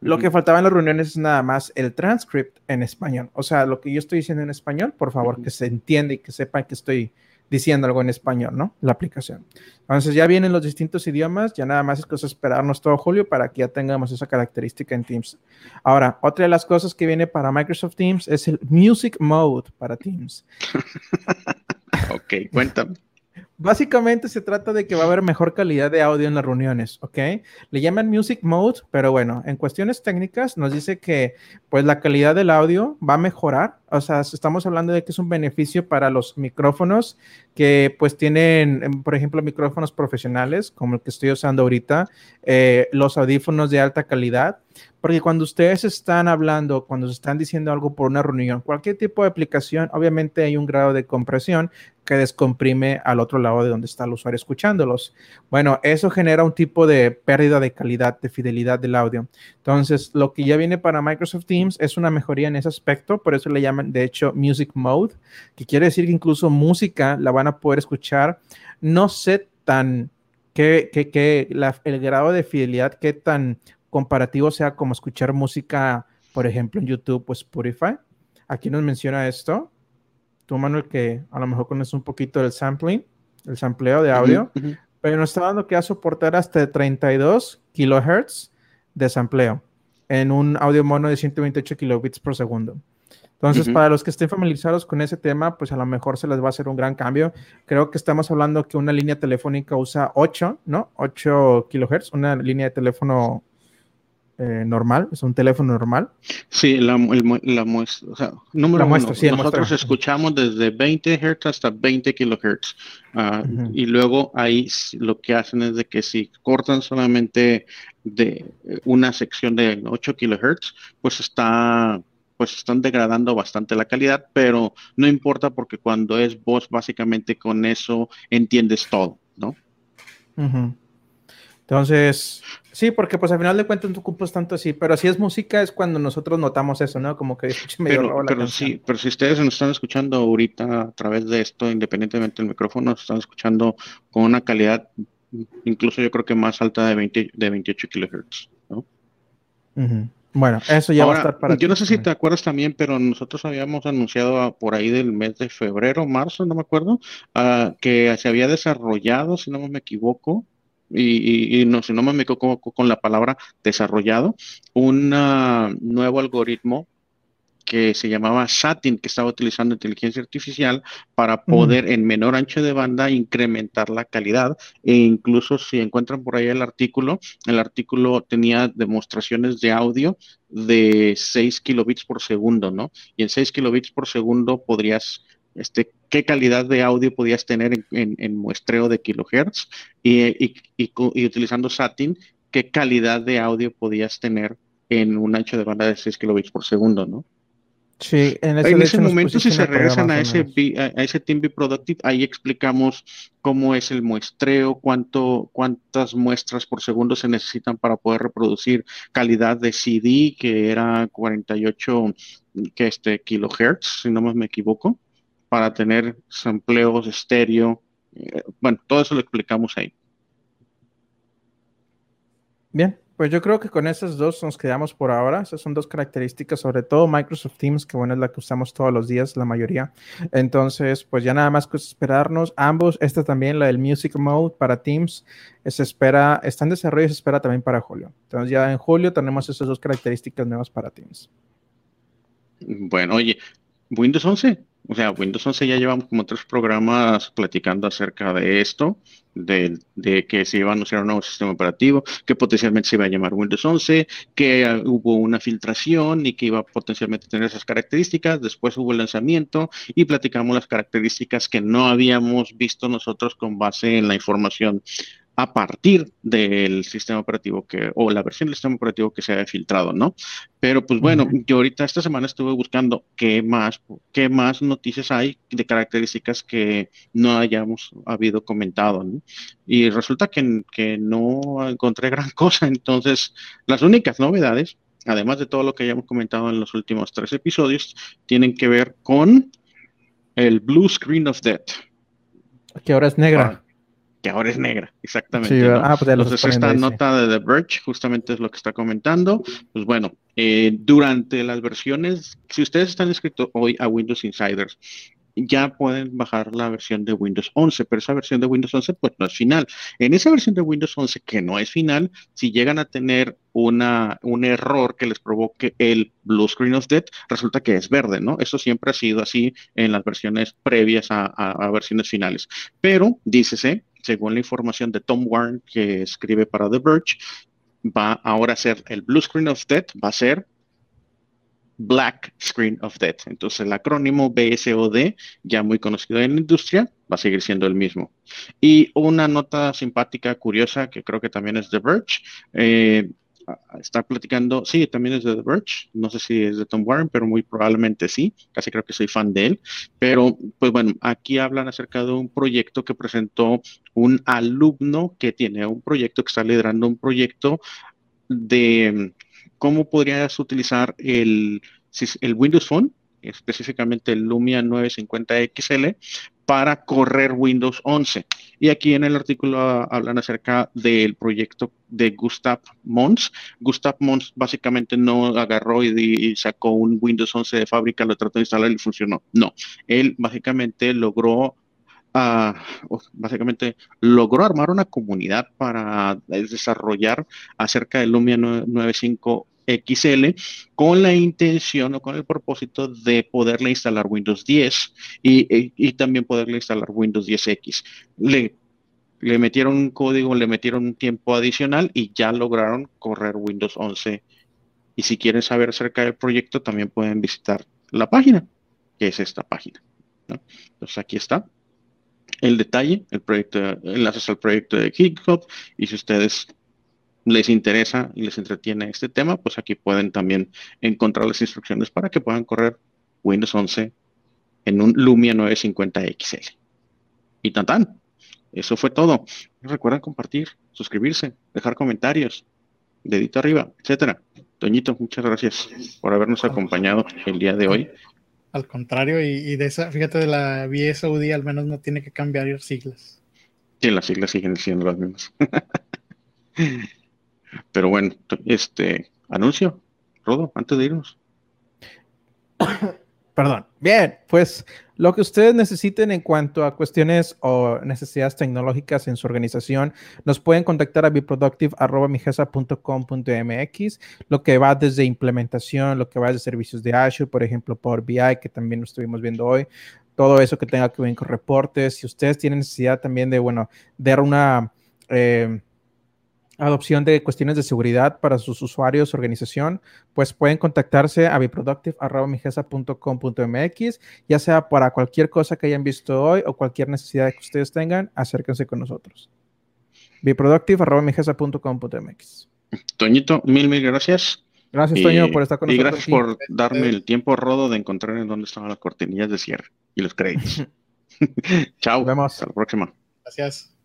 Lo que faltaba en las reuniones es nada más el transcript en español. O sea, lo que yo estoy diciendo en español, por favor, que se entienda y que sepan que estoy diciendo algo en español, ¿no? La aplicación. Entonces ya vienen los distintos idiomas, ya nada más es cosa esperarnos todo julio para que ya tengamos esa característica en Teams. Ahora, otra de las cosas que viene para Microsoft Teams es el Music Mode para Teams. ok, cuéntame. Básicamente se trata de que va a haber mejor calidad de audio en las reuniones, ¿ok? Le llaman Music Mode, pero bueno, en cuestiones técnicas nos dice que pues la calidad del audio va a mejorar. O sea, estamos hablando de que es un beneficio para los micrófonos que pues tienen, em, por ejemplo, micrófonos profesionales, como el que estoy usando ahorita, eh, los audífonos de alta calidad porque cuando ustedes están hablando, cuando se están diciendo algo por una reunión, cualquier tipo de aplicación, obviamente hay un grado de compresión que descomprime al otro lado de donde está el usuario escuchándolos. Bueno, eso genera un tipo de pérdida de calidad, de fidelidad del audio. Entonces, lo que ya viene para Microsoft Teams es una mejoría en ese aspecto, por eso le llaman, de hecho, Music Mode, que quiere decir que incluso música la van a poder escuchar. No sé tan que, que, el grado de fidelidad, qué tan comparativo sea como escuchar música, por ejemplo, en YouTube o Spotify. Aquí nos menciona esto. Tú, Manuel, que a lo mejor conoces un poquito del sampling, el sampleo de audio, pero nos está dando que va a soportar hasta 32 kilohertz de sampleo en un audio mono de 128 kilobits por segundo. Entonces, para los que estén familiarizados con ese tema, pues a lo mejor se les va a hacer un gran cambio. Creo que estamos hablando que una línea telefónica usa 8, ¿no? 8 kilohertz, una línea de teléfono eh, normal, es un teléfono normal. Sí, la, muestra, o sea, número muestra, nosotros escuchamos desde 20 Hz hasta 20 kHz. Ah, y luego ahí lo que hacen es de que si cortan solamente de una sección de 8 kHz, pues está pues están degradando bastante la calidad, pero no importa porque cuando es voz, básicamente con eso entiendes todo, ¿no? Entonces, sí, porque pues al final de cuentas no ocupas tanto así, pero si es música es cuando nosotros notamos eso, ¿no? Como que medio pero, pero sí, pero si ustedes nos están escuchando ahorita a través de esto, independientemente del micrófono, están escuchando con una calidad incluso yo creo que más alta de, 20, de 28 kilohertz. ¿no? Bueno, eso ya va a estar para. Yo no sé si te acuerdas también, pero nosotros habíamos anunciado por ahí del mes de febrero, marzo, no me acuerdo, uh, que se había desarrollado, si no me equivoco, y, y, no, si no me equivoco con la palabra desarrollado, un nuevo algoritmo que se llamaba SATIN, que estaba utilizando inteligencia artificial para poder en menor ancho de banda incrementar la calidad e incluso si encuentran por ahí el artículo, el artículo tenía demostraciones de audio de 6 kilobits por segundo, ¿no? Y en 6 kilobits por segundo podrías este, qué calidad de audio podías tener en, muestreo de kilohertz y, utilizando SATIN, qué calidad de audio podías tener en un ancho de banda de 6 kilobits por segundo, ¿no? Sí, en ese, momento, si se regresan a ese, a ese Team Productive, ahí explicamos cómo es el muestreo, cuánto, cuántas muestras por segundo se necesitan para poder reproducir calidad de CD, que era 48 que este, kilohertz, si no me equivoco, para tener sampleos estéreo. Eh, bueno, todo eso lo explicamos ahí. Bien, pues yo creo que con esas dos nos quedamos por ahora. Esas son dos características, sobre todo Microsoft Teams, que bueno, es la que usamos todos los días, la mayoría. Entonces, pues ya nada más que esperarnos. Ambos, esta también, la del Music Mode para Teams, se espera, está en desarrollo y se espera también para julio. Entonces ya en julio tenemos esas dos características nuevas para Teams. Bueno, oye, Windows 11 o sea, Windows 11 ya llevamos como tres programas platicando acerca de esto, de, que se iba a anunciar un nuevo sistema operativo, que potencialmente se iba a llamar Windows 11, que ah, hubo una filtración y que iba a potencialmente tener esas características. Después hubo el lanzamiento y platicamos las características que no habíamos visto nosotros con base en la información a partir del sistema operativo que, o la versión del sistema operativo que se haya filtrado, ¿no? Pero pues bueno, yo ahorita esta semana estuve buscando qué más, qué más noticias hay de características que no hayamos habido comentado, ¿no? Y resulta que, que no encontré gran cosa, entonces las únicas novedades, además de todo lo que hayamos comentado en los últimos tres episodios, tienen que ver con el Blue Screen of Death. Que ahora es negra. Ah, que ahora es negra, exactamente. Ah, pues Entonces, esta nota de The Verge justamente es lo que está comentando. Pues bueno, eh, durante las versiones, si ustedes están inscritos hoy a Windows Insiders, ya pueden bajar la versión de Windows 11, pero esa versión de Windows 11 pues no es final. En esa versión de Windows 11 que no es final, si llegan a tener una, un error que les provoque el Blue Screen of Death, resulta que es verde, ¿no? Eso siempre ha sido así en las versiones previas a, versiones finales. Pero, dícese, según la información de Tom Warren que escribe para The Verge, va ahora a ser el Blue Screen of Death, va a ser Black Screen of Death. Entonces el acrónimo BSOD, ya muy conocido en la industria, va a seguir siendo el mismo. Y una nota simpática, curiosa, que creo que también es The Verge, eh, está platicando, sí, también es de The Verge, no sé si es de Tom Warren, pero muy probablemente sí, casi creo que soy fan de él, pero pues bueno, aquí hablan acerca de un proyecto que presentó un alumno que tiene un proyecto, que está liderando un proyecto de cómo podrías utilizar el, el Windows Phone, específicamente el Lumia 950 XL, para correr Windows 11. Y aquí en el artículo hablan acerca del proyecto de Gustav Mons. Gustav Mons básicamente no agarró y, sacó un Windows 11 de fábrica, lo trató de instalar y funcionó. No, él básicamente logró Uh, básicamente logró armar una comunidad para desarrollar acerca del Lumia 95 XL con la intención o con el propósito de poderle instalar Windows 10 y, y también poderle instalar Windows 10X. Le, le metieron un código, le metieron un tiempo adicional y ya lograron correr Windows 11. Y si quieren saber acerca del proyecto, también pueden visitar la página, que es esta página. Entonces aquí está el detalle, el proyecto, enlaces al proyecto de GitHub y si ustedes les interesa y les entretiene este tema, pues aquí pueden también encontrar las instrucciones para que puedan correr Windows 11 en un Lumia 950 XL. Y tan tan. Eso fue todo. Recuerden compartir, suscribirse, dejar comentarios, dedito arriba, etcétera. Toñito, muchas gracias por habernos acompañado el día de hoy. Al contrario, y, de esa, fíjate, de la BSUD al menos no tiene que cambiar siglas. Sí, las siglas siguen siendo las mismas. Pero bueno, este anuncio, Rodo, antes de irnos. Perdón. Bien, pues lo que ustedes necesiten en cuanto a cuestiones o necesidades tecnológicas en su organización, nos pueden contactar a biproductive.com.mx, lo que va desde implementación, lo que va desde servicios de Azure, por ejemplo, por BI, que también estuvimos viendo hoy, todo eso que tenga que ver con reportes. Si ustedes tienen necesidad también de, bueno, dar una... Eh, adopción de cuestiones de seguridad para sus usuarios, organización, pues pueden contactarse a biproductive.com.mx, ya sea para cualquier cosa que hayan visto hoy o cualquier necesidad que ustedes tengan, acérquense con nosotros. biproductive.com.mx. Toñito, mil, mil gracias. Gracias, Toño, por estar con nosotros. Y gracias por darme el tiempo, Rodo, de encontrar en dónde estaban las cortinillas de cierre y los créditos. Chao. Nos vemos. Hasta la próxima. Gracias.